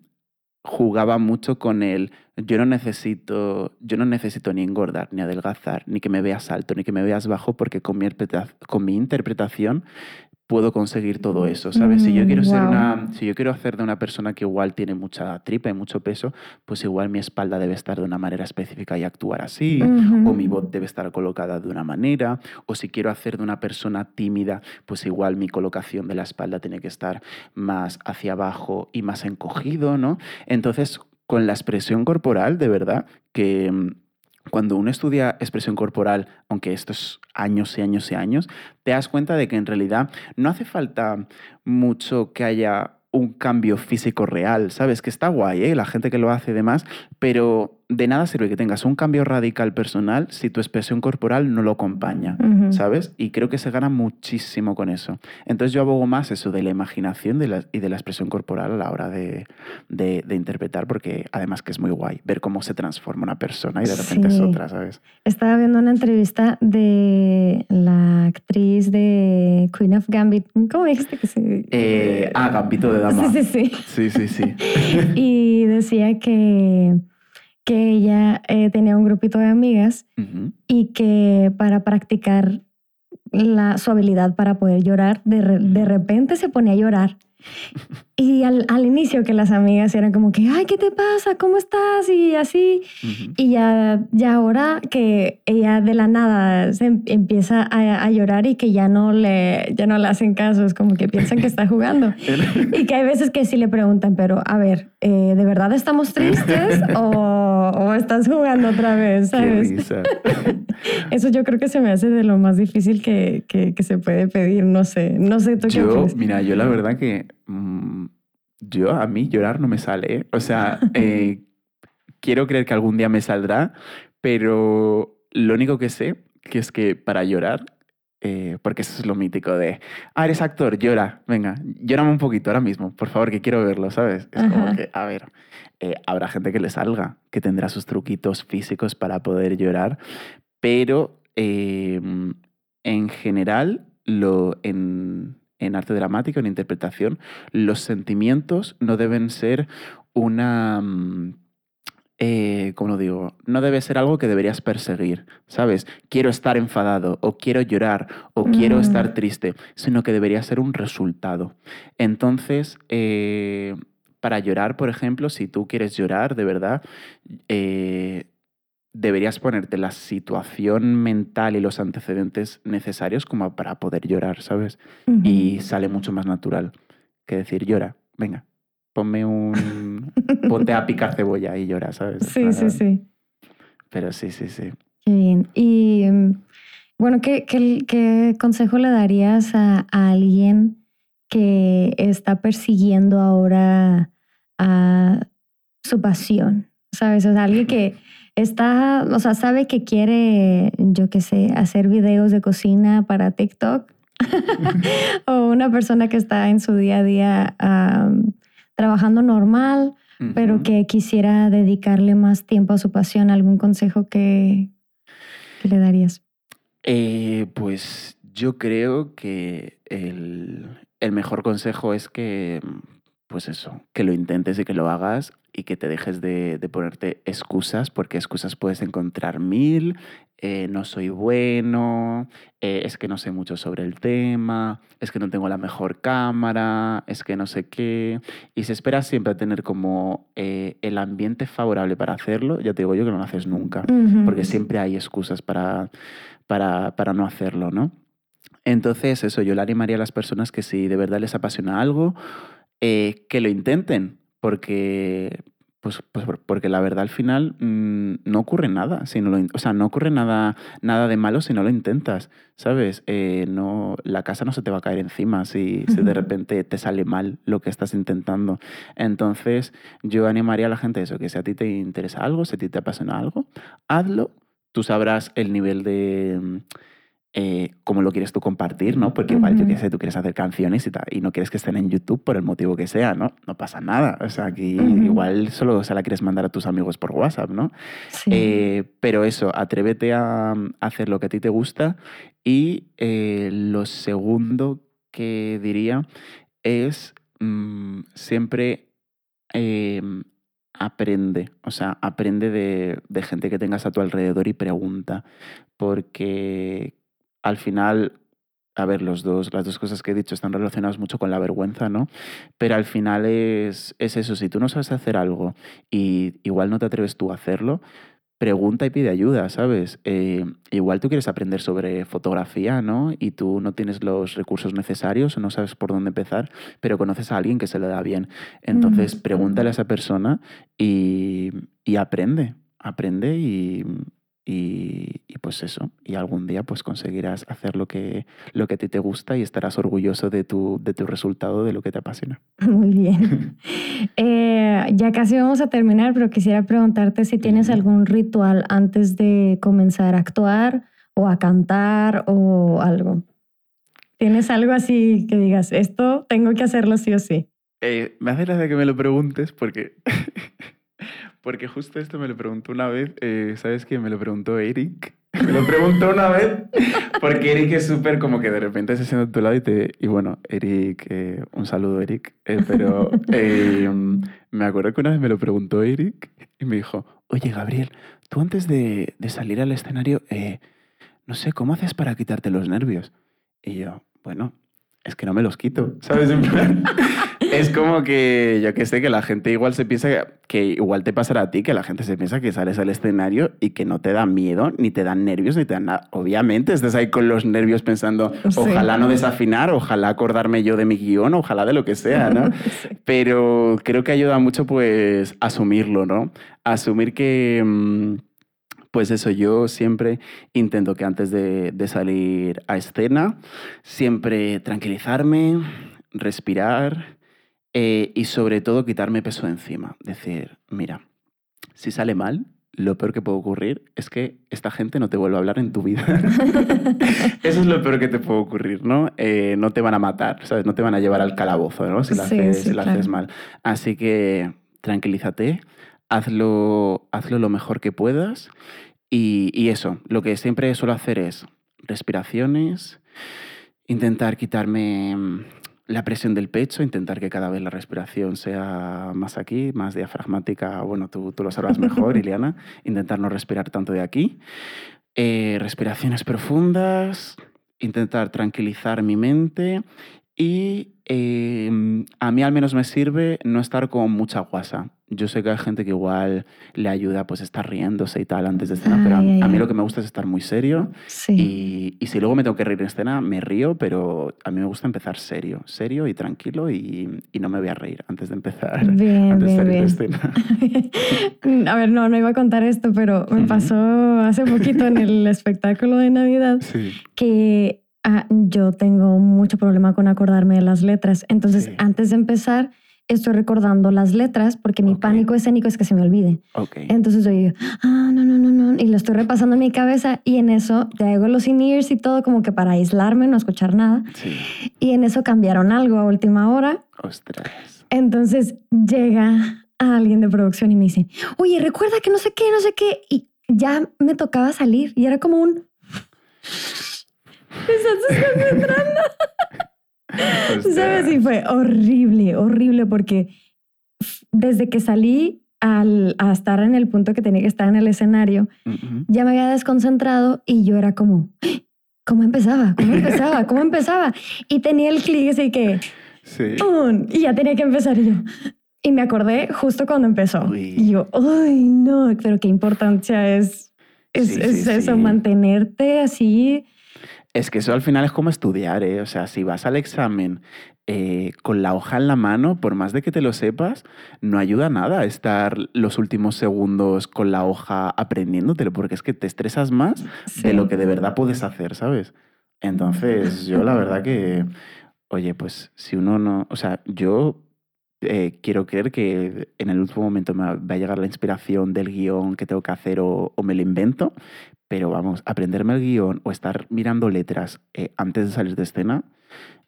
Speaker 1: jugaba mucho con el yo no necesito yo no necesito ni engordar ni adelgazar ni que me veas alto ni que me veas bajo porque con mi, con mi interpretación puedo conseguir todo eso, ¿sabes? si yo quiero mm, ser una, si yo quiero hacer de una persona que igual tiene mucha tripa y mucho peso, pues igual mi espalda debe estar de una manera específica y actuar así, o mi voz debe estar colocada de una manera, o si quiero hacer de una persona tímida, pues igual mi colocación de la espalda tiene que estar más hacia abajo y más encogido, ¿no? Entonces, con la expresión corporal, de verdad, que mm, cuando uno estudia expresión corporal, aunque esto es años y años y años, te das cuenta de que en realidad no hace falta mucho que haya un cambio físico real, ¿sabes? Que está guay, ¿eh? La gente que lo hace y demás, pero de nada sirve que tengas un cambio radical personal si tu expresión corporal no lo acompaña, ¿sabes? Y creo que se gana muchísimo con eso. Entonces yo abogo más eso de la imaginación y de la expresión corporal a la hora de, interpretar, porque además que es muy guay ver cómo se transforma una persona y de repente es otra, ¿sabes?
Speaker 2: Estaba viendo una entrevista de la actriz de Queen of Gambit. ¿Cómo dijiste que se...?
Speaker 1: Eh, ah, Gambito de Dama.
Speaker 2: Sí, sí,
Speaker 1: sí. Sí, sí, sí.
Speaker 2: y decía que que ella eh, tenía un grupito de amigas y que para practicar la, su habilidad para poder llorar, de, de repente se ponía a llorar y al, al, inicio que las amigas eran como que, ay, ¿qué te pasa? ¿Cómo estás? Y así. Y ya, ya ahora que ella de la nada se em, empieza a, a, llorar y que ya no, le, ya no le hacen caso, es como que piensan que está jugando. y que hay veces que sí le preguntan, pero a ver, eh, ¿de verdad estamos tristes o, o, estás jugando otra vez? ¿sabes?
Speaker 1: Qué risa.
Speaker 2: Eso yo creo que se me hace de lo más difícil que, que, se puede pedir, no sé, no sé tú
Speaker 1: yo, Mira, yo la verdad que mm, yo a mí llorar no me sale, ¿eh? o sea, eh, quiero creer que algún día me saldrá, pero lo único que sé que es que para llorar eh, porque eso es lo mítico de, ah, eres actor, llora, venga, llórame un poquito ahora mismo, por favor, que quiero verlo, ¿sabes? Es como que, a ver, habrá gente que le salga, que tendrá sus truquitos físicos para poder llorar, pero em, en general, lo, en, en arte dramático, en interpretación, los sentimientos no deben ser una mm, eh, como lo digo, no debe ser algo que deberías perseguir, ¿sabes? Quiero estar enfadado o quiero llorar o quiero estar mm. triste, sino que debería ser un resultado. Entonces, eh, para llorar, por ejemplo, si tú quieres llorar de verdad, eh, deberías ponerte la situación mental y los antecedentes necesarios como para poder llorar, ¿sabes? Y sale mucho más natural que decir llora, venga, ponme un. ponte a picar cebolla y llora, ¿sabes?
Speaker 2: Sí, sí, sí.
Speaker 1: Pero sí, sí, sí.
Speaker 2: Qué bien. Y bueno, ¿qué, qué, consejo le darías a, alguien que está persiguiendo ahora a su pasión? ¿Sabes? O sea, alguien que está, o sea, sabe que quiere, yo qué sé, hacer videos de cocina para TikTok. o una persona que está en su día a día trabajando normal, pero que quisiera dedicarle más tiempo a su pasión, ¿algún consejo que, le darías?
Speaker 1: Eh, pues yo creo que el, el mejor consejo es que, pues eso, que lo intentes y que lo hagas y que te dejes de, ponerte excusas, porque excusas puedes encontrar mil, eh, no soy bueno, eh, es que no sé mucho sobre el tema, es que no tengo la mejor cámara, es que no sé qué. Y se espera siempre a tener como eh, el ambiente favorable para hacerlo, ya te digo yo que no lo haces nunca, porque siempre hay excusas para, para, para no hacerlo, ¿no? Entonces, eso, yo le animaría a las personas que si de verdad les apasiona algo, que lo intenten, porque, pues, pues porque la verdad al final mm, no ocurre nada, si no lo, o sea, no ocurre nada, nada de malo si no lo intentas, ¿sabes? Eh, no, la casa no se te va a caer encima si, si, de repente te sale mal lo que estás intentando. Entonces, yo animaría a la gente eso, que si a ti te interesa algo, si a ti te apasiona algo, hazlo, tú sabrás el nivel de eh, cómo lo quieres tú compartir, ¿no? Porque igual, yo qué sé, tú quieres hacer canciones y, y no quieres que estén en YouTube por el motivo que sea, ¿no? No pasa nada. O sea, aquí igual solo se la quieres mandar a tus amigos por WhatsApp, ¿no? Eh, pero eso, atrévete a, hacer lo que a ti te gusta. Y eh, lo segundo que diría es mm, siempre em, aprende, o sea, aprende de, de, gente que tengas a tu alrededor y pregunta, porque al final, a ver, los dos, las dos cosas que he dicho están relacionadas mucho con la vergüenza, ¿no? Pero al final es, es eso, si tú no sabes hacer algo y igual no te atreves tú a hacerlo, pregunta y pide ayuda, ¿sabes? Eh, igual tú quieres aprender sobre fotografía, ¿no? Y tú no tienes los recursos necesarios o no sabes por dónde empezar, pero conoces a alguien que se le da bien. Entonces, pregúntale a esa persona y, y aprende, aprende y, y, pues eso, y algún día pues conseguirás hacer lo que, lo que a ti te gusta y estarás orgulloso de tu, de tu resultado, de lo que te apasiona.
Speaker 2: Muy bien. Eh, ya casi vamos a terminar, pero quisiera preguntarte si tienes algún ritual antes de comenzar a actuar o a cantar o algo. ¿Tienes algo así que digas, esto tengo que hacerlo sí o sí?
Speaker 1: Eh, me hace gracia que me lo preguntes porque porque justo esto me lo preguntó una vez, eh, ¿sabes quién? Me lo preguntó Eric. Me lo preguntó una vez, porque Eric es súper como que de repente se sienta a tu lado y te... Y bueno, Eric, eh, un saludo Eric, eh, pero me acuerdo que una vez me lo preguntó Eric y me dijo, oye Gabriel, tú antes de, de salir al escenario, no sé, ¿cómo haces para quitarte los nervios? Y yo, bueno, es que no me los quito, ¿sabes? es como que, yo que sé, que la gente igual se piensa que, igual te pasará a ti, que la gente se piensa que sales al escenario y que no te da miedo, ni te dan nervios, ni te dan nada. Obviamente estás ahí con los nervios pensando, ojalá no desafinar, ojalá acordarme yo de mi guion, ojalá de lo que sea, ¿no? Pero creo que ayuda mucho, pues, asumirlo, ¿no? Asumir que... Mm, Pues eso, yo siempre intento que antes de, de salir a escena, siempre tranquilizarme, respirar eh, y sobre todo quitarme peso encima. Decir, mira, si sale mal, lo peor que puede ocurrir es que esta gente no te vuelva a hablar en tu vida. Eso es lo peor que te puede ocurrir, ¿no? Eh, no te van a matar, ¿sabes? No te van a llevar al calabozo, ¿no? Si lo
Speaker 2: Sí,
Speaker 1: haces,
Speaker 2: sí,
Speaker 1: si
Speaker 2: claro.
Speaker 1: haces mal. Así que tranquilízate, hazlo, hazlo lo mejor que puedas y, y eso, lo que siempre suelo hacer es respiraciones, intentar quitarme mm, la presión del pecho, intentar que cada vez la respiración sea más aquí, más diafragmática. Bueno, tú, tú lo sabrás mejor, Iliana. Intentar no respirar tanto de aquí. Eh, respiraciones profundas, intentar tranquilizar mi mente y eh, a mí al menos me sirve no estar con mucha guasa. Yo sé que hay gente que igual le ayuda pues estar riéndose y tal antes de escena, pero a,
Speaker 2: Ay, ay,
Speaker 1: a mí
Speaker 2: ay.
Speaker 1: lo que me gusta es estar muy serio
Speaker 2: Sí.
Speaker 1: y, y si luego me tengo que reír en escena, me río, pero a mí me gusta empezar serio, serio y tranquilo y, y no me voy a reír antes de empezar,
Speaker 2: Bien,
Speaker 1: antes de
Speaker 2: bien,
Speaker 1: de
Speaker 2: bien.
Speaker 1: escena.
Speaker 2: A ver, no, no iba a contar esto, pero me
Speaker 1: Ujú.
Speaker 2: pasó hace poquito en el espectáculo de Navidad
Speaker 1: Sí,
Speaker 2: que ah, yo tengo mucho problema con acordarme de las letras. Entonces,
Speaker 1: Sí.
Speaker 2: antes de empezar, estoy recordando las letras porque mi pánico escénico es que se me olvide. Entonces yo digo, ah, no, no, no, no. Y lo estoy repasando en mi cabeza y en eso te hago los in-ears y todo como que para aislarme, no escuchar nada.
Speaker 1: Sí,
Speaker 2: Y en eso cambiaron algo a última hora.
Speaker 1: ostras.
Speaker 2: Entonces llega alguien de producción y me dice, oye, recuerda que no sé qué, no sé qué. Y ya me tocaba salir y era como un... ¿Te estás concentrando? ¿Sabes? Y
Speaker 1: Ostras.
Speaker 2: fue horrible, horrible porque desde que salí al, a estar en el punto que tenía que estar en el escenario,
Speaker 1: Ujú.
Speaker 2: ya me había desconcentrado y yo era como, ¿cómo empezaba? ¿Cómo empezaba? ¿Cómo empezaba? Y tenía el clic así que,
Speaker 1: Sí.
Speaker 2: ¡pum! Y ya tenía que empezar y yo. Y me acordé justo cuando empezó.
Speaker 1: Uy.
Speaker 2: Y yo, ¡ay, no! Pero qué importancia es, es,
Speaker 1: Sí,
Speaker 2: es
Speaker 1: sí,
Speaker 2: eso,
Speaker 1: sí.
Speaker 2: mantenerte así.
Speaker 1: Es que eso al final es como estudiar, ¿eh? O sea, si vas al examen eh, con la hoja en la mano, por más de que te lo sepas, no ayuda nada estar los últimos segundos con la hoja aprendiéndotelo, porque es que te estresas más
Speaker 2: Sí.
Speaker 1: de lo que de verdad puedes hacer, ¿sabes? Entonces, yo la verdad que, oye, pues si uno no, o sea, yo eh, quiero creer que en el último momento me va a llegar la inspiración del guion que tengo que hacer o, o me lo invento, pero vamos, aprenderme el guion o estar mirando letras eh, antes de salir de escena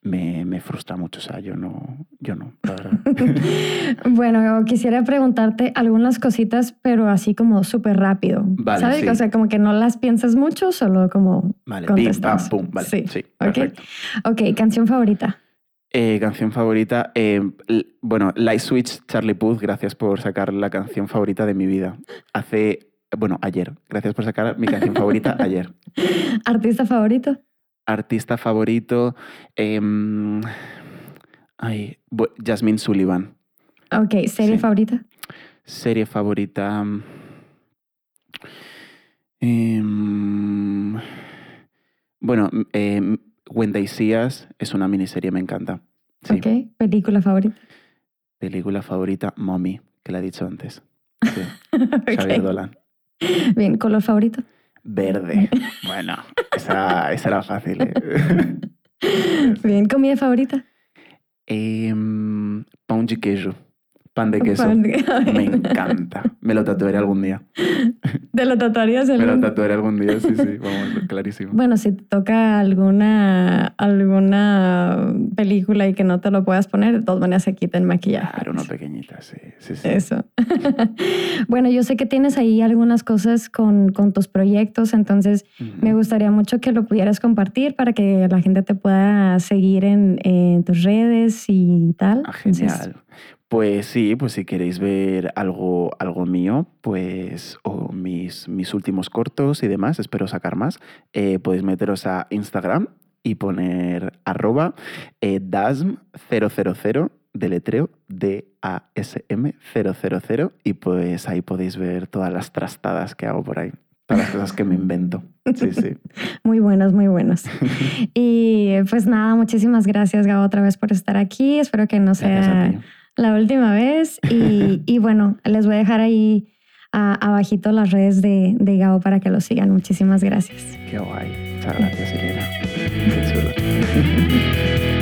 Speaker 1: me, me frustra mucho, o sea, yo no, yo no, la verdad.
Speaker 2: bueno, quisiera preguntarte algunas cositas, pero así como súper rápido.
Speaker 1: Vale,
Speaker 2: ¿Sabes?
Speaker 1: sí.
Speaker 2: O sea, como que no las piensas mucho, solo como
Speaker 1: Vale, pim, pam,
Speaker 2: contestas.
Speaker 1: pum, vale,
Speaker 2: Sí.
Speaker 1: sí, perfecto.
Speaker 2: Ok, canción favorita.
Speaker 1: Eh, canción favorita. eh, bueno, Light Switch, Charlie Puth, gracias por sacar la canción favorita de mi vida. Hace, bueno, ayer. Gracias por sacar mi canción favorita ayer.
Speaker 2: ¿Artista favorito?
Speaker 1: Artista favorito. em, ay, Jasmine Sullivan.
Speaker 2: Ok, ¿serie
Speaker 1: Sí.
Speaker 2: favorita?
Speaker 1: Serie favorita. em, bueno, em, When They See Us es una miniserie, me encanta. Sí.
Speaker 2: Ok, película favorita.
Speaker 1: Película favorita, Mommy, que la he dicho antes. Sí. Xavier. Dolan.
Speaker 2: Bien, color favorito.
Speaker 1: Verde. Bueno, esa, esa era fácil. ¿eh?
Speaker 2: Bien, comida favorita.
Speaker 1: Em, pão de queijo. Pan de queso.
Speaker 2: Pan de-
Speaker 1: Me encanta. Me lo tatuaré algún día.
Speaker 2: ¿Te lo tatuarías en
Speaker 1: Me lo tatuaré algún día, sí, sí. Vamos, clarísimo.
Speaker 2: Bueno, si te toca alguna, alguna película y que no te lo puedas poner, de todas maneras se quita el maquillaje.
Speaker 1: Claro, una pequeñita, sí. sí, sí.
Speaker 2: Eso. bueno, yo sé que tienes ahí algunas cosas con, con tus proyectos, entonces me gustaría mucho que lo pudieras compartir para que la gente te pueda seguir en, en tus redes y tal.
Speaker 1: Ah,
Speaker 2: Entonces,
Speaker 1: genial. Pues sí, pues si queréis ver algo, algo mío, pues, o mis, mis últimos cortos y demás, espero sacar más, eh, podéis meteros a Instagram y poner arroba eh, dasm000, deletreo, D-A-S-M 000, y pues ahí podéis ver todas las trastadas que hago por ahí, todas las cosas que me invento. Sí, sí.
Speaker 2: Muy buenos, muy buenos. y pues nada, muchísimas gracias, Gabo, otra vez por estar aquí. Espero que no
Speaker 1: Gracias a
Speaker 2: sea
Speaker 1: ti.
Speaker 2: La última vez. Y, y bueno, les voy a dejar ahí abajito las redes de, de Gao para que lo sigan. Muchísimas gracias.
Speaker 1: Qué guay. Muchas gracias, Elena.